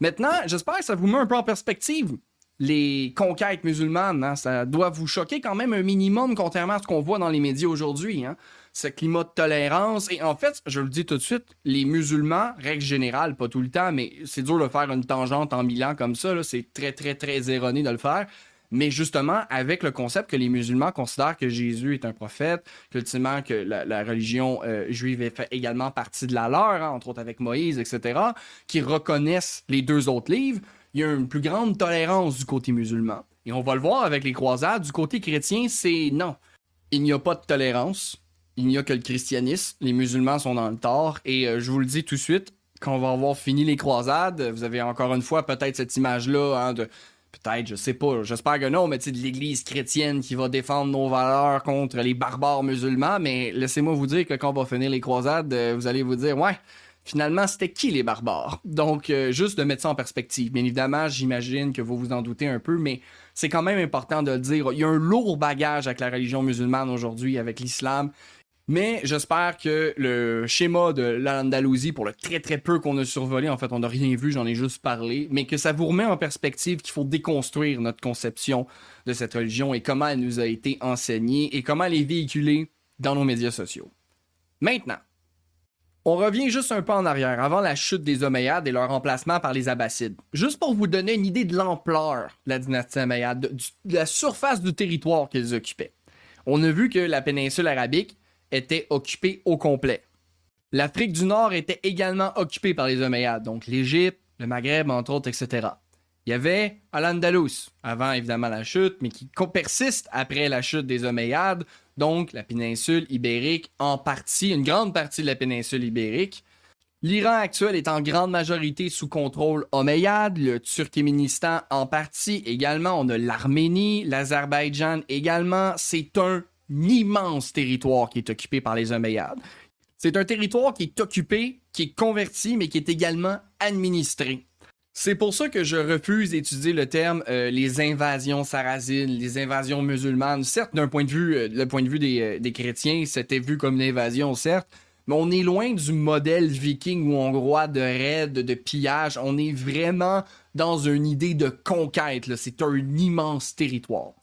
Maintenant, j'espère que ça vous met un peu en perspective. Les conquêtes musulmanes, hein, ça doit vous choquer quand même un minimum, contrairement à ce qu'on voit dans les médias aujourd'hui. Hein. Ce climat de tolérance. Et en fait, je le dis tout de suite, les musulmans, règle générale, pas tout le temps, mais c'est dur de faire une tangente en mille comme ça. C'est très, très, très erroné de le faire. Mais justement, avec le concept que les musulmans considèrent que Jésus est un prophète, qu'ultimement que la, religion euh, juive fait également partie de la leur, hein, entre autres avec Moïse, etc., qui reconnaissent les deux autres livres, il y a une plus grande tolérance du côté musulman. Et on va le voir avec les croisades. Du côté chrétien, c'est non. Il n'y a pas de tolérance. Il n'y a que le christianisme. Les musulmans sont dans le tort. Et euh, je vous le dis tout de suite, quand on va avoir fini les croisades, vous avez encore une fois peut-être cette image-là hein, de peut-être, je sais pas, j'espère que non, mais de l'Église chrétienne qui va défendre nos valeurs contre les barbares musulmans. Mais laissez-moi vous dire que quand on va finir les croisades, euh, vous allez vous dire, ouais, finalement, c'était qui les barbares? Donc, euh, juste de mettre ça en perspective. Bien évidemment, j'imagine que vous vous en doutez un peu, mais c'est quand même important de le dire. Il y a un lourd bagage avec la religion musulmane aujourd'hui, avec l'islam. Mais j'espère que le schéma de l'Andalousie, pour le très très peu qu'on a survolé, en fait, on n'a rien vu, j'en ai juste parlé, mais que ça vous remet en perspective qu'il faut déconstruire notre conception de cette religion et comment elle nous a été enseignée et comment elle est véhiculée dans nos médias sociaux. Maintenant, on revient juste un peu en arrière, avant la chute des Omeyyades et leur remplacement par les Abbassides. Juste pour vous donner une idée de l'ampleur de la dynastie Omeyyade, de, de la surface du territoire qu'ils occupaient. On a vu que la péninsule arabique était occupée au complet. L'Afrique du Nord était également occupée par les Omeyyades, donc l'Égypte, le Maghreb, entre autres, etc. Il y avait Al-Andalus, avant évidemment la chute, mais qui persiste après la chute des Omeyyades, donc la péninsule ibérique en partie, une grande partie de la péninsule ibérique. L'Iran actuel est en grande majorité sous contrôle omeyyade, le Turkménistan en partie également, on a l'Arménie, l'Azerbaïdjan également. C'est un immense territoire qui est occupé par les Omeyyades. C'est un territoire qui est occupé, qui est converti, mais qui est également administré. C'est pour ça que je refuse d'étudier le terme euh, les invasions sarrasines, les invasions musulmanes. Certes, d'un point de vue, euh, le point de vue des, euh, des chrétiens, c'était vu comme une invasion, certes, mais on est loin du modèle viking ou hongrois de raid, de pillage. On est vraiment dans une idée de conquête. C'est un immense territoire.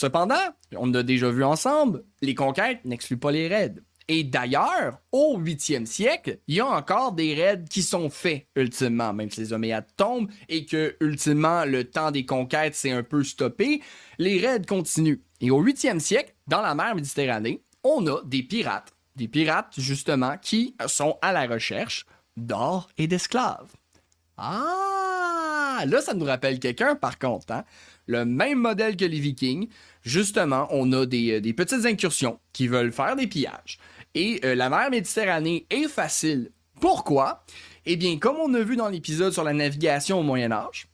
Cependant, on a déjà vu ensemble, les conquêtes n'excluent pas les raids. Et d'ailleurs, au 8e siècle, il y a encore des raids qui sont faits, ultimement, même si les Omeyyades tombent et que, ultimement, le temps des conquêtes s'est un peu stoppé, les raids continuent. Et au 8e siècle, dans la mer Méditerranée, on a des pirates. Des pirates, justement, qui sont à la recherche d'or et d'esclaves. Ah! Là, ça nous rappelle quelqu'un, par contre. Hein? Le même modèle que les Vikings. Justement, on a des, euh, des petites incursions qui veulent faire des pillages. Et euh, la mer Méditerranée est facile. Pourquoi? Eh bien, comme on a vu dans l'épisode sur la navigation au Moyen Âge,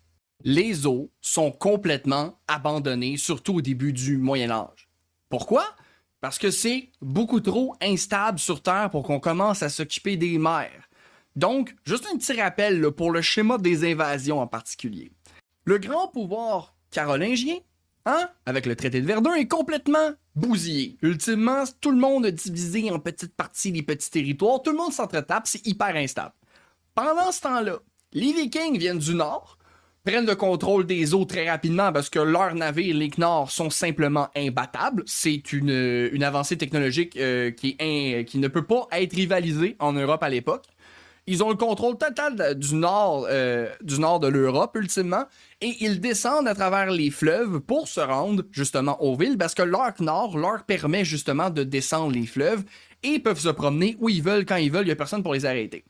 les eaux sont complètement abandonnées, surtout au début du Moyen Âge. Pourquoi? Parce que c'est beaucoup trop instable sur Terre pour qu'on commence à s'occuper des mers. Donc, juste un petit rappel pour le schéma des invasions en particulier. Le grand pouvoir carolingien, hein, avec le traité de Verdun, est complètement bousillé. Ultimement, tout le monde est divisé en petites parties, les petits territoires, tout le monde s'entretape, c'est hyper instable. Pendant ce temps-là, les Vikings viennent du nord, prennent le contrôle des eaux très rapidement parce que leurs navires, les Knorr, sont simplement imbattables. C'est une, avancée technologique euh, qui ne peut pas être rivalisée en Europe à l'époque. Ils ont le contrôle total du nord, euh, du nord de l'Europe, ultimement, et ils descendent à travers les fleuves pour se rendre justement aux villes parce que leur nord leur permet justement de descendre les fleuves et peuvent se promener où ils veulent, quand ils veulent, il n'y a personne pour les arrêter.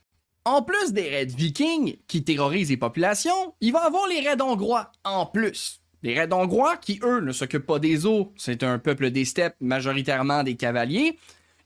En plus des raids vikings qui terrorisent les populations, il va avoir les raids hongrois en plus. les raids hongrois, qui eux ne s'occupent pas des eaux, c'est un peuple des steppes, majoritairement des cavaliers,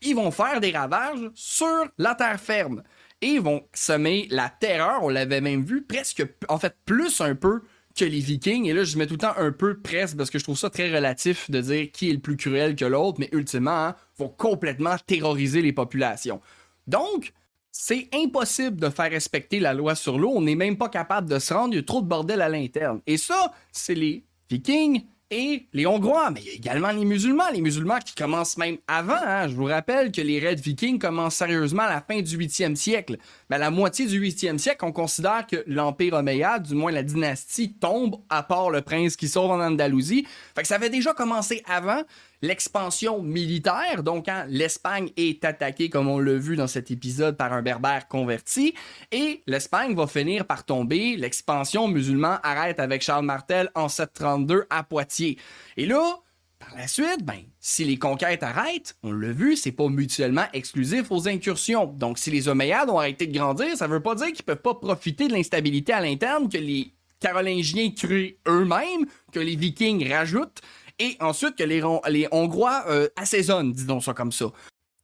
ils vont faire des ravages sur la terre ferme. Et ils vont semer la terreur, on l'avait même vu, presque, en fait, plus un peu que les Vikings. Et là, je mets tout le temps un peu presque parce que je trouve ça très relatif de dire qui est le plus cruel que l'autre, mais ultimement, hein, vont complètement terroriser les populations. Donc, c'est impossible de faire respecter la loi sur l'eau. On n'est même pas capable de se rendre. Il y a trop de bordel à l'interne. Et ça, c'est les Vikings et les Hongrois, mais il y a également les musulmans, les musulmans qui commencent même avant. Hein. Je vous rappelle que les raids vikings commencent sérieusement à la fin du 8e siècle. Mais à la moitié du 8e siècle, on considère que l'Empire omeyyade, du moins la dynastie, tombe, à part le prince qui sauve en Andalousie. Fait que ça avait déjà commencé avant l'expansion militaire, donc quand l'Espagne est attaquée, comme on l'a vu dans cet épisode, par un berbère converti, et l'Espagne va finir par tomber, l'expansion musulmane arrête avec Charles Martel en 732 à Poitiers. Et là, par la suite, ben, si les conquêtes arrêtent, on l'a vu, c'est pas mutuellement exclusif aux incursions. Donc, si les Omeyyades ont arrêté de grandir, ça veut pas dire qu'ils peuvent pas profiter de l'instabilité à l'interne que les Carolingiens créent eux-mêmes, que les Vikings rajoutent, et ensuite que les, Hongrois euh, assaisonnent, disons ça comme ça.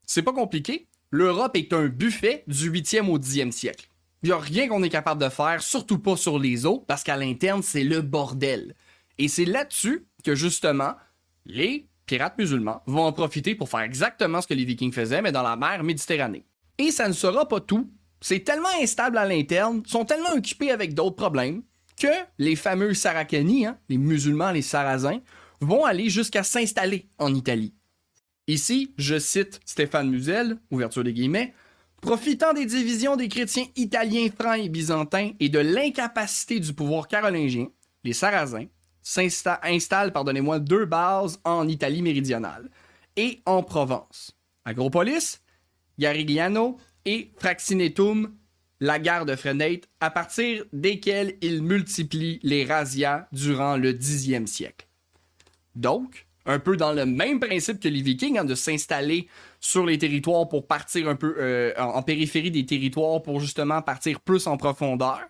C'est pas compliqué. L'Europe est un buffet du 8e au 10e siècle. Il n'y a rien qu'on est capable de faire, surtout pas sur les eaux, parce qu'à l'interne, c'est le bordel. Et c'est là-dessus que justement, les pirates musulmans vont en profiter pour faire exactement ce que les Vikings faisaient, mais dans la mer Méditerranée. Et ça ne sera pas tout. C'est tellement instable à l'interne, sont tellement occupés avec d'autres problèmes, que les fameux Saracani, hein, les musulmans, les Sarrasins, vont aller jusqu'à s'installer en Italie. Ici, je cite Stéphane Musel, ouverture des guillemets, profitant des divisions des chrétiens italiens, francs et byzantins et de l'incapacité du pouvoir carolingien, les Sarrasins installent, pardonnez-moi, deux bases en Italie méridionale et en Provence. Agropolis, Garigliano et Fraxinetum, la gare de Frenate, à partir desquels ils multiplient les razzias durant le Xe siècle. Donc, un peu dans le même principe que les Vikings, hein, de s'installer sur les territoires pour partir un peu euh, en, périphérie des territoires pour justement partir plus en profondeur,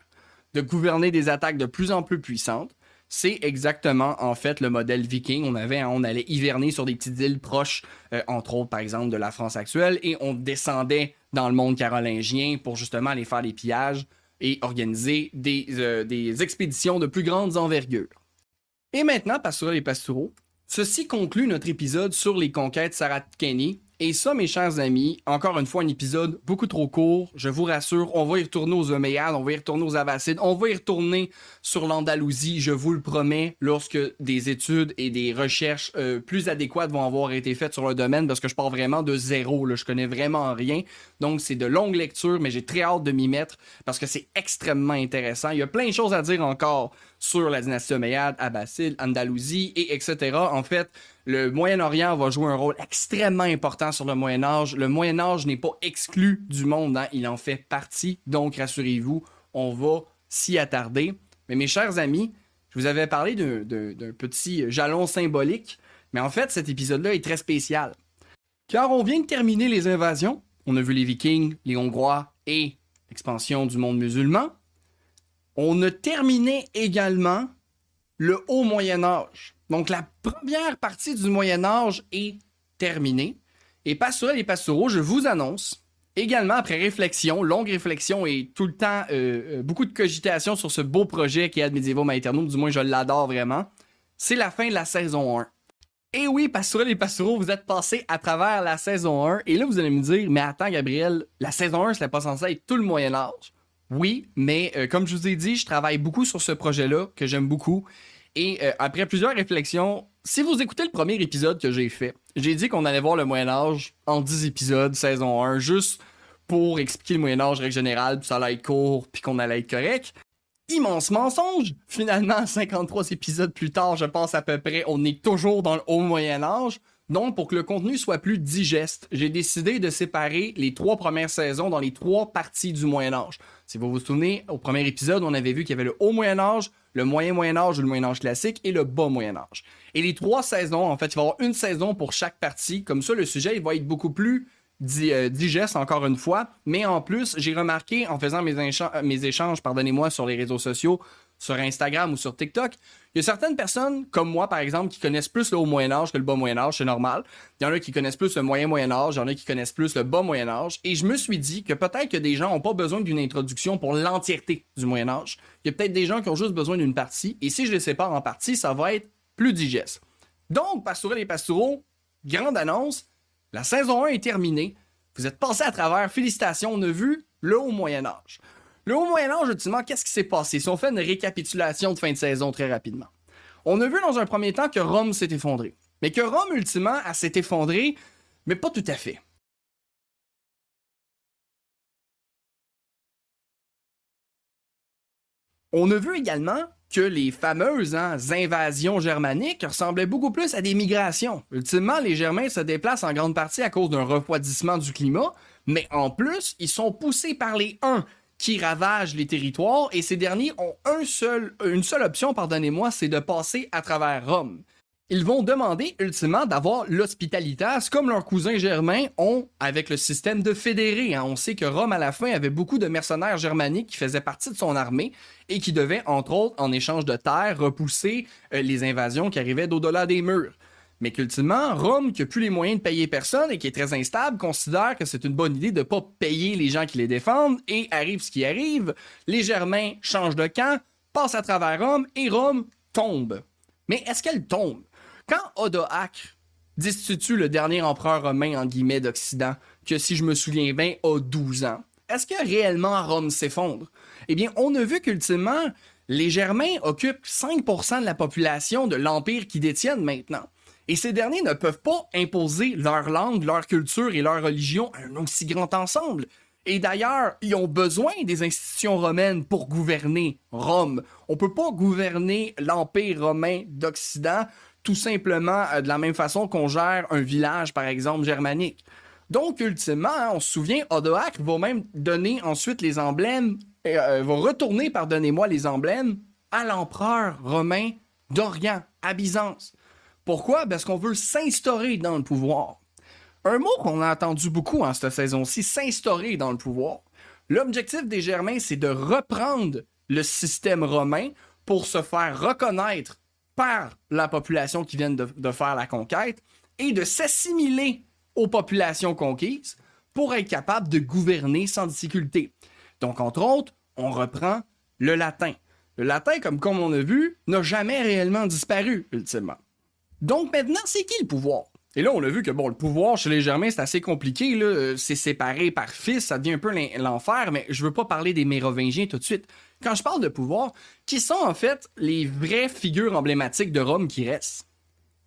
de gouverner des attaques de plus en plus puissantes. C'est exactement en fait le modèle viking. On avait, hein, on allait hiverner sur des petites îles proches, euh, entre autres par exemple de la France actuelle, et on descendait dans le monde carolingien pour justement aller faire des pillages et organiser des, euh, des expéditions de plus grandes envergures. Et maintenant, Pastoral et Pastoureau, ceci conclut notre épisode sur les conquêtes Sarah Kenny et ça, mes chers amis, encore une fois, un épisode beaucoup trop court. Je vous rassure, on va y retourner aux Omeyyades, on va y retourner aux Abbassides, on va y retourner sur l'Andalousie, je vous le promets, lorsque des études et des recherches euh, plus adéquates vont avoir été faites sur le domaine, parce que je pars vraiment de zéro, là, je connais vraiment rien. Donc, c'est de longues lectures, mais j'ai très hâte de m'y mettre, parce que c'est extrêmement intéressant. Il y a plein de choses à dire encore sur la dynastie Omeyyade, Abbasside, Andalousie, et etc. En fait, le Moyen-Orient va jouer un rôle extrêmement important sur le Moyen-Âge. Le Moyen-Âge n'est pas exclu du monde, hein. il en fait partie. Donc, rassurez-vous, on va s'y attarder. Mais mes chers amis, je vous avais parlé d'un petit jalon symbolique, mais en fait, cet épisode-là est très spécial. Car on vient de terminer les invasions. On a vu les Vikings, les Hongrois et l'expansion du monde musulman. On a terminé également le haut Moyen Âge. Donc la première partie du Moyen Âge est terminée. Et Pastoral et Pastoureau, je vous annonce, également après réflexion, longue réflexion et tout le temps euh, euh, beaucoup de cogitation sur ce beau projet qui est Ad Medievo Aeternum, du moins je l'adore vraiment, c'est la fin de la saison 1. Et oui, Pastoral et Pastoureau, vous êtes passés à travers la saison 1. Et là, vous allez me dire, mais attends, Gabriel, la saison 1, c'était pas censé être tout le Moyen-Âge? Oui, mais euh, comme je vous ai dit, je travaille beaucoup sur ce projet-là, que j'aime beaucoup. Et euh, après plusieurs réflexions, si vous écoutez le premier épisode que j'ai fait, j'ai dit qu'on allait voir le Moyen-Âge en 10 épisodes, saison 1, juste pour expliquer le Moyen-Âge, règle générale, puis ça allait être court, puis qu'on allait être correct. Immense mensonge! Finalement, 53 épisodes plus tard, je pense à peu près, on est toujours dans le haut Moyen-Âge. Donc, pour que le contenu soit plus digeste, j'ai décidé de séparer les trois premières saisons dans les trois parties du Moyen Âge. Si vous vous souvenez, au premier épisode, on avait vu qu'il y avait le haut Moyen Âge, le moyen Moyen Âge ou le Moyen Âge classique et le bas Moyen Âge. Et les trois saisons, en fait, il va y avoir une saison pour chaque partie. Comme ça, le sujet, il va être beaucoup plus euh, digeste, encore une fois. Mais en plus, j'ai remarqué, en faisant mes, mes échanges, pardonnez-moi, sur les réseaux sociaux, sur Instagram ou sur TikTok, il y a certaines personnes, comme moi par exemple, qui connaissent plus le haut Moyen Âge que le bas Moyen Âge, c'est normal. Il y en a qui connaissent plus le moyen Moyen Âge, il y en a qui connaissent plus le bas Moyen Âge. Et je me suis dit que peut-être que des gens n'ont pas besoin d'une introduction pour l'entièreté du Moyen Âge. Il y a peut-être des gens qui ont juste besoin d'une partie. Et si je les sépare en parties, ça va être plus digeste. Donc, Pastourel et Pastoureau, grande annonce, la saison 1 est terminée. Vous êtes passé à travers. Félicitations, on a vu le haut Moyen Âge. Le haut Moyen Âge, ultimement, qu'est-ce qui s'est passé? Si on fait une récapitulation de fin de saison très rapidement. On a vu dans un premier temps que Rome s'est effondré. Mais que Rome, ultimement, s'est effondré, mais pas tout à fait. On a vu également que les fameuses hein, invasions germaniques ressemblaient beaucoup plus à des migrations. Ultimement, les Germains se déplacent en grande partie à cause d'un refroidissement du climat, mais en plus, ils sont poussés par les Huns qui ravagent les territoires et ces derniers ont une seule option, pardonnez-moi, c'est de passer à travers Rome. Ils vont demander ultimement d'avoir l'hospitalitas comme leurs cousins germains ont avec le système de fédérés. Hein. On sait que Rome à la fin avait beaucoup de mercenaires germaniques qui faisaient partie de son armée et qui devaient entre autres en échange de terres repousser euh, les invasions qui arrivaient d'au-delà des murs mais qu'ultimement, Rome, qui n'a plus les moyens de payer personne et qui est très instable, considère que c'est une bonne idée de ne pas payer les gens qui les défendent, et arrive ce qui arrive, les Germains changent de camp, passent à travers Rome, et Rome tombe. Mais est-ce qu'elle tombe? Quand Odoacre destitue le dernier empereur romain, en guillemets, d'Occident, que si je me souviens bien, a 12 ans, est-ce que réellement Rome s'effondre? Eh bien, on a vu qu'ultimement, les Germains occupent 5% de la population de l'empire qu'ils détiennent maintenant. Et ces derniers ne peuvent pas imposer leur langue, leur culture et leur religion à un aussi grand ensemble. Et d'ailleurs, ils ont besoin des institutions romaines pour gouverner Rome. On peut pas gouverner l'Empire romain d'Occident tout simplement euh, de la même façon qu'on gère un village, par exemple, germanique. Donc, ultimement, hein, on se souvient, Odoacre va même donner ensuite les emblèmes, euh, va retourner, pardonnez-moi, les emblèmes à l'empereur romain d'Orient, à Byzance. Pourquoi? Parce qu'on veut s'instaurer dans le pouvoir. Un mot qu'on a entendu beaucoup en cette saison-ci, s'instaurer dans le pouvoir. L'objectif des Germains, c'est de reprendre le système romain pour se faire reconnaître par la population qui vient de, faire la conquête et de s'assimiler aux populations conquises pour être capable de gouverner sans difficulté. Donc, entre autres, on reprend le latin. Le latin, comme, comme on a vu, n'a jamais réellement disparu, ultimement. Donc maintenant, c'est qui le pouvoir? Et là, on a vu que bon, le pouvoir chez les Germains, c'est assez compliqué. Là. C'est séparé par fils, ça devient un peu l'enfer, mais je veux pas parler des Mérovingiens tout de suite. Quand je parle de pouvoir, qui sont en fait les vraies figures emblématiques de Rome qui restent?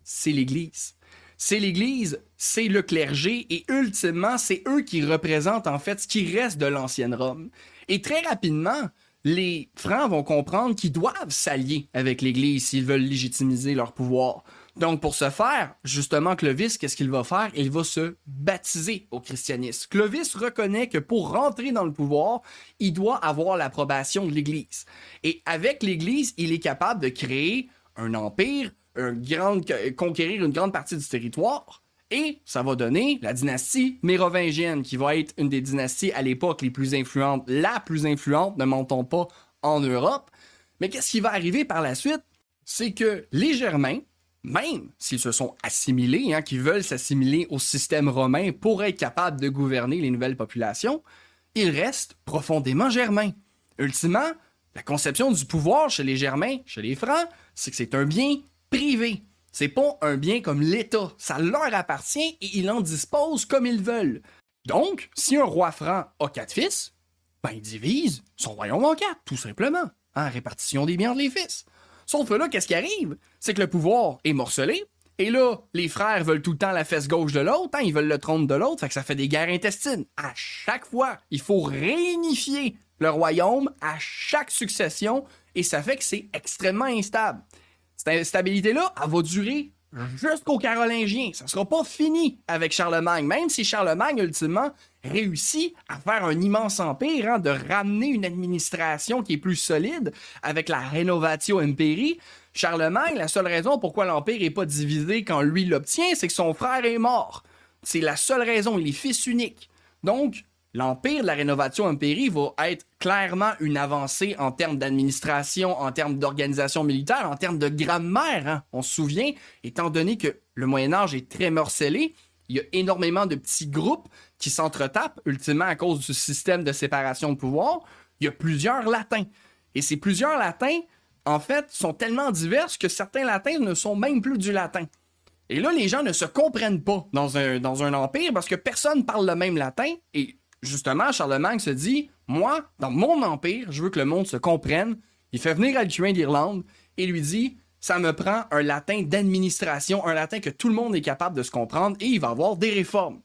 C'est l'Église. C'est l'Église, c'est le clergé, et ultimement, c'est eux qui représentent en fait ce qui reste de l'ancienne Rome. Et très rapidement, les Francs vont comprendre qu'ils doivent s'allier avec l'Église s'ils veulent légitimiser leur pouvoir. Donc, pour ce faire, justement, Clovis, qu'est-ce qu'il va faire? Il va se baptiser au christianisme. Clovis reconnaît que pour rentrer dans le pouvoir, il doit avoir l'approbation de l'Église. Et avec l'Église, il est capable de créer un empire, un grand, conquérir une grande partie du territoire. Et ça va donner la dynastie mérovingienne, qui va être une des dynasties à l'époque les plus influentes, la plus influente, ne mentons pas, en Europe. Mais qu'est-ce qui va arriver par la suite? C'est que les Germains, même s'ils se sont assimilés, hein, qui veulent s'assimiler au système romain pour être capables de gouverner les nouvelles populations, ils restent profondément germains. Ultimement, la conception du pouvoir chez les Germains, chez les Francs, c'est que c'est un bien privé. C'est pas un bien comme l'État. Ça leur appartient et ils en disposent comme ils veulent. Donc, si un roi franc a quatre fils, ben il divise son royaume en quatre, tout simplement, en répartition des biens de les fils. Sauf que là, qu'est-ce qui arrive? C'est que le pouvoir est morcelé. Et là, les frères veulent tout le temps la fesse gauche de l'autre, hein, ils veulent le trône de l'autre, fait que ça fait des guerres intestines. À chaque fois, il faut réunifier le royaume à chaque succession, et ça fait que c'est extrêmement instable. Cette instabilité-là, elle va durer jusqu'aux Carolingiens. Ça sera pas fini avec Charlemagne, même si Charlemagne, ultimement, réussit à faire un immense empire, hein, de ramener une administration qui est plus solide avec la Renovatio Imperii. Charlemagne, la seule raison pourquoi l'empire est pas divisé quand lui l'obtient, c'est que son frère est mort. C'est la seule raison, il est fils unique. Donc, L'Empire de la rénovation impérie va être clairement une avancée en termes d'administration, en termes d'organisation militaire, en termes de grammaire. Hein. On se souvient, étant donné que le Moyen Âge est très morcelé, il y a énormément de petits groupes qui s'entretapent, ultimement à cause du système de séparation de pouvoir. Il y a plusieurs latins. Et ces plusieurs latins, en fait, sont tellement divers que certains latins ne sont même plus du latin. Et là, les gens ne se comprennent pas dans un, empire parce que personne parle le même latin. Et justement, Charlemagne se dit Moi, dans mon empire, je veux que le monde se comprenne. Il fait venir Alcuin d'Irlande et lui dit Ça me prend un latin d'administration, un latin que tout le monde est capable de se comprendre et il va avoir des réformes.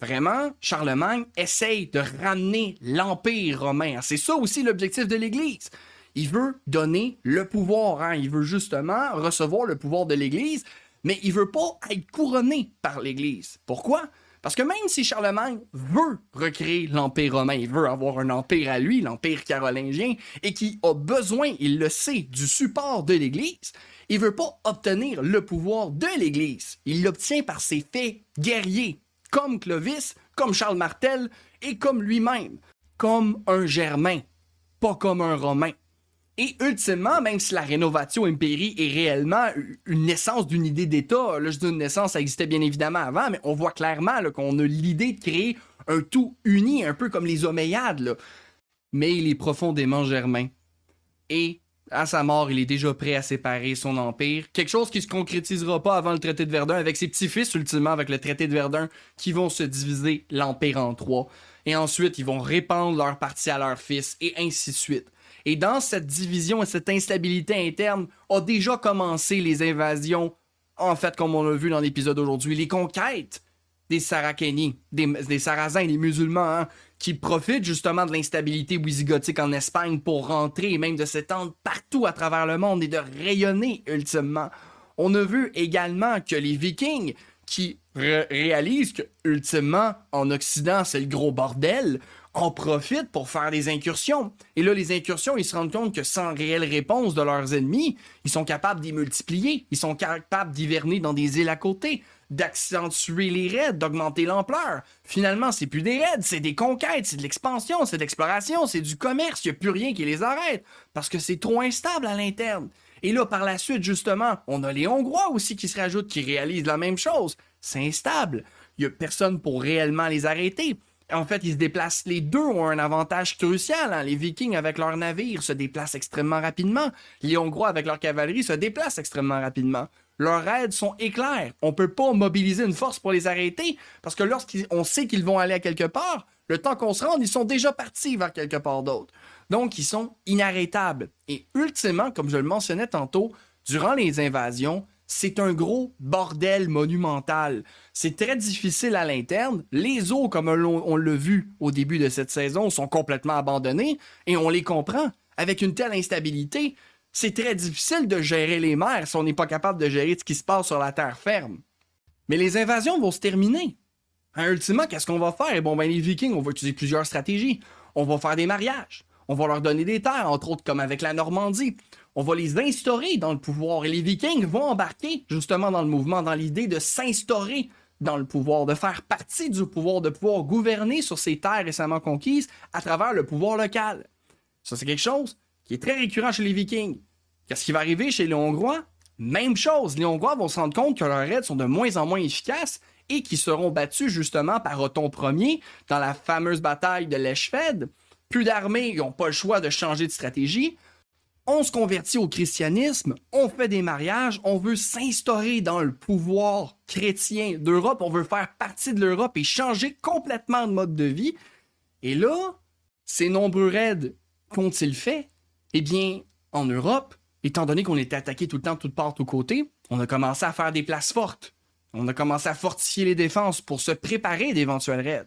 Vraiment, Charlemagne essaye de ramener l'Empire romain. C'est ça aussi l'objectif de l'Église. Il veut donner le pouvoir. Hein. Il veut justement recevoir le pouvoir de l'Église, mais il veut pas être couronné par l'Église. Pourquoi? Parce que même si Charlemagne veut recréer l'Empire romain, il veut avoir un empire à lui, l'Empire carolingien, et qui a besoin, il le sait, du support de l'Église, il veut pas obtenir le pouvoir de l'Église. Il l'obtient par ses faits guerriers, comme Clovis, comme Charles Martel, et comme lui-même, comme un Germain, pas comme un Romain. Et ultimement, même si la rénovation impérie est réellement une naissance d'une idée d'État, là je dis une naissance, ça existait bien évidemment avant, mais on voit clairement qu'on a l'idée de créer un tout uni, un peu comme les Omeyyades. Mais il est profondément germain. Et à sa mort, il est déjà prêt à séparer son empire. Quelque chose qui se concrétisera pas avant le traité de Verdun, avec ses petits-fils, ultimement, avec le traité de Verdun, qui vont se diviser l'empire en trois. Et ensuite, ils vont répandre leur partie à leurs fils, et ainsi de suite. Et dans cette division et cette instabilité interne, a déjà commencé les invasions, en fait, comme on l'a vu dans l'épisode d'aujourd'hui, les conquêtes des Saraceni, des, Sarrasins, des musulmans, hein, qui profitent justement de l'instabilité wisigothique en Espagne pour rentrer et même de s'étendre partout à travers le monde et de rayonner ultimement. On a vu également que les Vikings, qui réalisent que ultimement en Occident c'est le gros bordel, en profitent pour faire des incursions. Et là, les incursions, ils se rendent compte que sans réelle réponse de leurs ennemis, ils sont capables d'y multiplier, ils sont capables d'hiverner dans des îles à côté, d'accentuer les raids, d'augmenter l'ampleur. Finalement, c'est plus des raids, c'est des conquêtes, c'est de l'expansion, c'est de l'exploration, c'est du commerce, il n'y a plus rien qui les arrête, parce que c'est trop instable à l'interne. Et là, par la suite, justement, on a les Hongrois aussi qui se rajoutent, qui réalisent la même chose. C'est instable. Il n'y a personne pour réellement les arrêter en fait, ils se déplacent. Les deux ont un avantage crucial. Hein. Les Vikings, avec leurs navires, se déplacent extrêmement rapidement. Les Hongrois, avec leur cavalerie, se déplacent extrêmement rapidement. Leurs raids sont éclairs. On peut pas mobiliser une force pour les arrêter parce que lorsqu'on sait qu'ils vont aller à quelque part, le temps qu'on se rende, ils sont déjà partis vers quelque part d'autre. Donc, ils sont inarrêtables. Et ultimement, comme je le mentionnais tantôt, durant les invasions, c'est un gros bordel monumental. C'est très difficile à l'interne. Les eaux, comme on l'a vu au début de cette saison, sont complètement abandonnées et on les comprend. Avec une telle instabilité, c'est très difficile de gérer les mers si on n'est pas capable de gérer ce qui se passe sur la terre ferme. Mais les invasions vont se terminer. Hein, ultimement, qu'est-ce qu'on va faire? Bon, ben, les Vikings, on va utiliser plusieurs stratégies. On va faire des mariages. On va leur donner des terres, entre autres comme avec la Normandie on va les instaurer dans le pouvoir. Et les Vikings vont embarquer justement dans le mouvement, dans l'idée de s'instaurer dans le pouvoir, de faire partie du pouvoir, de pouvoir gouverner sur ces terres récemment conquises à travers le pouvoir local. Ça, c'est quelque chose qui est très récurrent chez les Vikings. Qu'est-ce qui va arriver chez les Hongrois? Même chose, les Hongrois vont se rendre compte que leurs raids sont de moins en moins efficaces et qu'ils seront battus justement par Othon Ier dans la fameuse bataille de l'Eschfed. Plus d'armées, ils n'ont pas le choix de changer de stratégie on se convertit au christianisme, on fait des mariages, on veut s'instaurer dans le pouvoir chrétien d'Europe, on veut faire partie de l'Europe et changer complètement de mode de vie. Et là, ces nombreux raids qu'ont-ils fait? Eh bien, en Europe, étant donné qu'on était attaqué tout le temps, toutes parts, tous côtés, on a commencé à faire des places fortes. On a commencé à fortifier les défenses pour se préparer d'éventuels raids.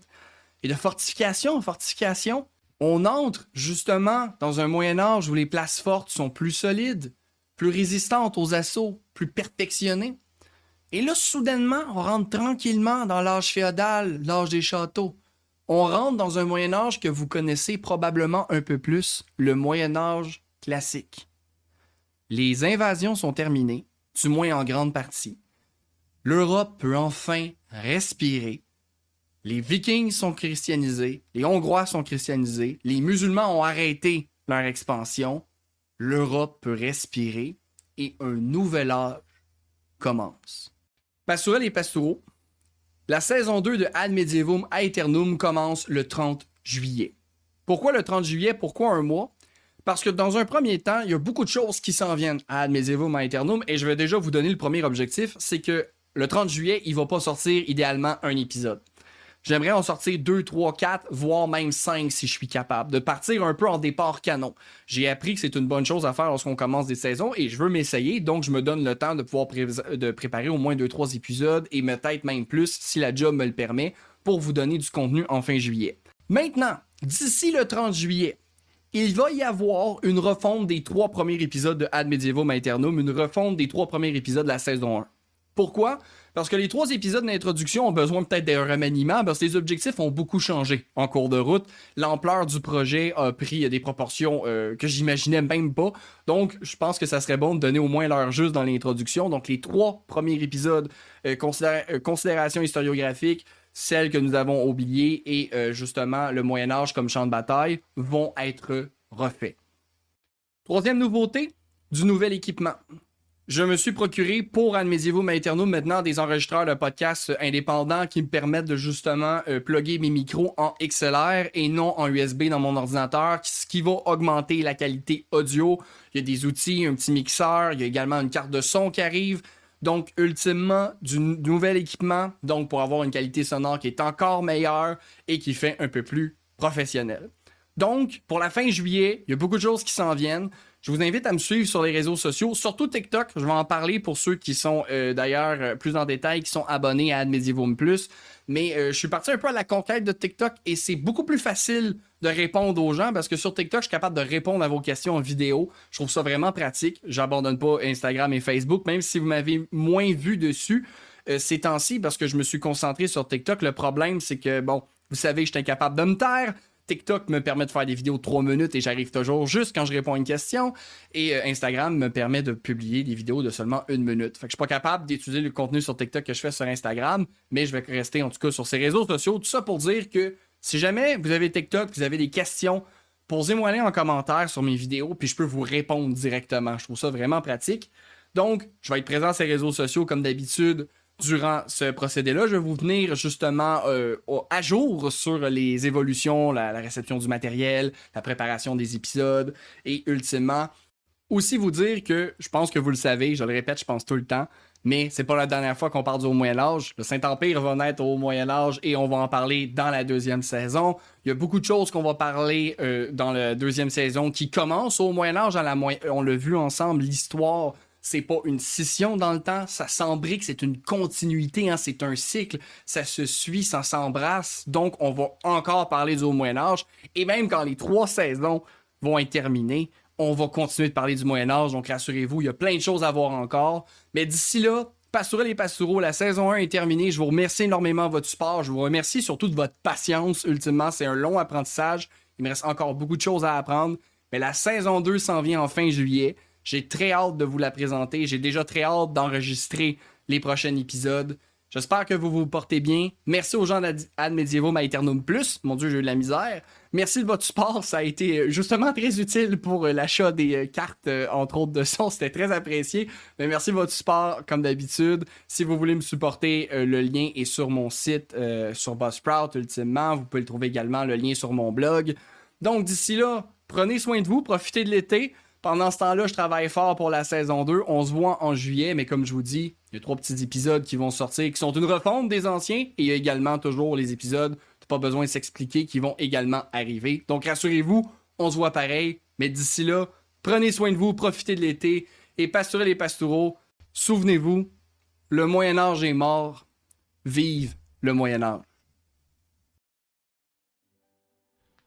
Et de fortification en fortification, on entre justement dans un Moyen Âge où les places fortes sont plus solides, plus résistantes aux assauts, plus perfectionnées. Et là, soudainement, on rentre tranquillement dans l'âge féodal, l'âge des châteaux. On rentre dans un Moyen Âge que vous connaissez probablement un peu plus, le Moyen Âge classique. Les invasions sont terminées, du moins en grande partie. L'Europe peut enfin respirer les Vikings sont christianisés, les Hongrois sont christianisés, les musulmans ont arrêté leur expansion, l'Europe peut respirer et un nouvel âge commence. Pastourel et Pastoureau, la saison 2 de Ad Medievum Aeternum commence le 30 juillet. Pourquoi le 30 juillet? Pourquoi un mois? Parce que dans un premier temps, il y a beaucoup de choses qui s'en viennent à Ad Medievum Aeternum et je vais déjà vous donner le premier objectif, c'est que le 30 juillet, il va pas sortir idéalement un épisode. J'aimerais en sortir 2, 3, 4, voire même 5 si je suis capable, de partir un peu en départ canon. J'ai appris que c'est une bonne chose à faire lorsqu'on commence des saisons et je veux m'essayer, donc je me donne le temps de pouvoir préparer au moins 2, 3 épisodes et peut-être même plus si la job me le permet pour vous donner du contenu en fin juillet. Maintenant, d'ici le 30 juillet, il va y avoir une refonte des trois premiers épisodes de Ad Medieval Aeternum, une refonte des trois premiers épisodes de la saison 1. Pourquoi? Parce que les trois épisodes d'introduction ont besoin peut-être d'un remaniement parce que les objectifs ont beaucoup changé en cours de route. L'ampleur du projet a pris des proportions euh, que j'imaginais même pas. Donc, je pense que ça serait bon de donner au moins l'heure juste dans l'introduction. Donc, les trois premiers épisodes, euh, euh, considération historiographique, celles que nous avons oubliées et justement le Moyen Âge comme champ de bataille vont être refaits. Troisième nouveauté, du nouvel équipement. Je me suis procuré pour Ad Medievum Aeternum maintenant des enregistreurs de podcasts indépendants qui me permettent de justement euh, plugger mes micros en XLR et non en USB dans mon ordinateur, ce qui va augmenter la qualité audio. Il y a des outils, un petit mixeur, il y a également une carte de son qui arrive. Donc, ultimement, du nouvel équipement, donc pour avoir une qualité sonore qui est encore meilleure et qui fait un peu plus professionnel. Donc, pour la fin juillet, il y a beaucoup de choses qui s'en viennent. Je vous invite à me suivre sur les réseaux sociaux, surtout TikTok. Je vais en parler pour ceux qui sont euh, d'ailleurs euh, plus en détail, qui sont abonnés à Ad Plus. Mais euh, je suis parti un peu à la conquête de TikTok et c'est beaucoup plus facile de répondre aux gens parce que sur TikTok, je suis capable de répondre à vos questions en vidéo. Je trouve ça vraiment pratique. J'abandonne pas Instagram et Facebook, même si vous m'avez moins vu dessus ces temps-ci parce que je me suis concentré sur TikTok. Le problème, c'est que, bon, vous savez, je suis incapable de me taire. TikTok me permet de faire des vidéos de 3 minutes et j'arrive toujours juste quand je réponds à une question. Et euh, Instagram me permet de publier des vidéos de seulement une minute. Fait que je suis pas capable d'utiliser le contenu sur TikTok que je fais sur Instagram, mais je vais rester en tout cas sur ces réseaux sociaux. Tout ça pour dire que si jamais vous avez TikTok, vous avez des questions, posez-moi les en commentaire sur mes vidéos, puis je peux vous répondre directement. Je trouve ça vraiment pratique. Donc, je vais être présent sur ces réseaux sociaux comme d'habitude durant ce procédé-là. Je vais vous venir justement euh, à jour sur les évolutions, la, réception du matériel, la préparation des épisodes et ultimement aussi vous dire que je pense que vous le savez, je le répète, je pense tout le temps, mais c'est pas la dernière fois qu'on parle du Moyen Âge. Le Saint-Empire va naître au Moyen Âge et on va en parler dans la deuxième saison. Il y a beaucoup de choses qu'on va parler euh, dans la deuxième saison qui commence au Moyen Âge. la on l'a vu ensemble, l'histoire c'est pas une scission dans le temps, ça s'embrique, c'est une continuité, hein, c'est un cycle, ça se suit, ça s'embrasse, donc on va encore parler du Moyen Âge, et même quand les trois saisons vont être terminées, on va continuer de parler du Moyen Âge, donc rassurez-vous, il y a plein de choses à voir encore, mais d'ici là, Pastourel et Pastoureau, la saison 1 est terminée. Je vous remercie énormément de votre support. Je vous remercie surtout de votre patience. Ultimement, c'est un long apprentissage. Il me reste encore beaucoup de choses à apprendre. Mais la saison 2 s'en vient en fin juillet. J'ai très hâte de vous la présenter. J'ai déjà très hâte d'enregistrer les prochains épisodes. J'espère que vous vous portez bien. Merci aux gens d'Ad Medievum Aeternum Plus. Mon Dieu, j'ai eu de la misère. Merci de votre support. Ça a été euh, justement très utile pour euh, l'achat des euh, cartes, entre autres de son. C'était très apprécié. Mais merci de votre support, comme d'habitude. Si vous voulez me supporter, le lien est sur mon site, sur Buzzsprout, ultimement. Vous pouvez le trouver également, le lien sur mon blog. Donc, d'ici là, prenez soin de vous, profitez de l'été. Pendant ce temps-là, je travaille fort pour la saison 2. On se voit en juillet, mais comme je vous dis, il y a trois petits épisodes qui vont sortir, qui sont une refonte des anciens, et il y a également toujours les épisodes, pas besoin de s'expliquer, qui vont également arriver. Donc rassurez-vous, on se voit pareil, mais d'ici là, prenez soin de vous, profitez de l'été, et pasturez les pastoureaux. Souvenez-vous, le Moyen Âge est mort. Vive le Moyen Âge.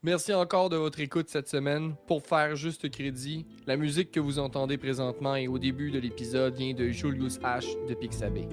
Merci encore de votre écoute cette semaine. Pour faire juste crédit, la musique que vous entendez présentement et au début de l'épisode vient de Julius H de Pixabay.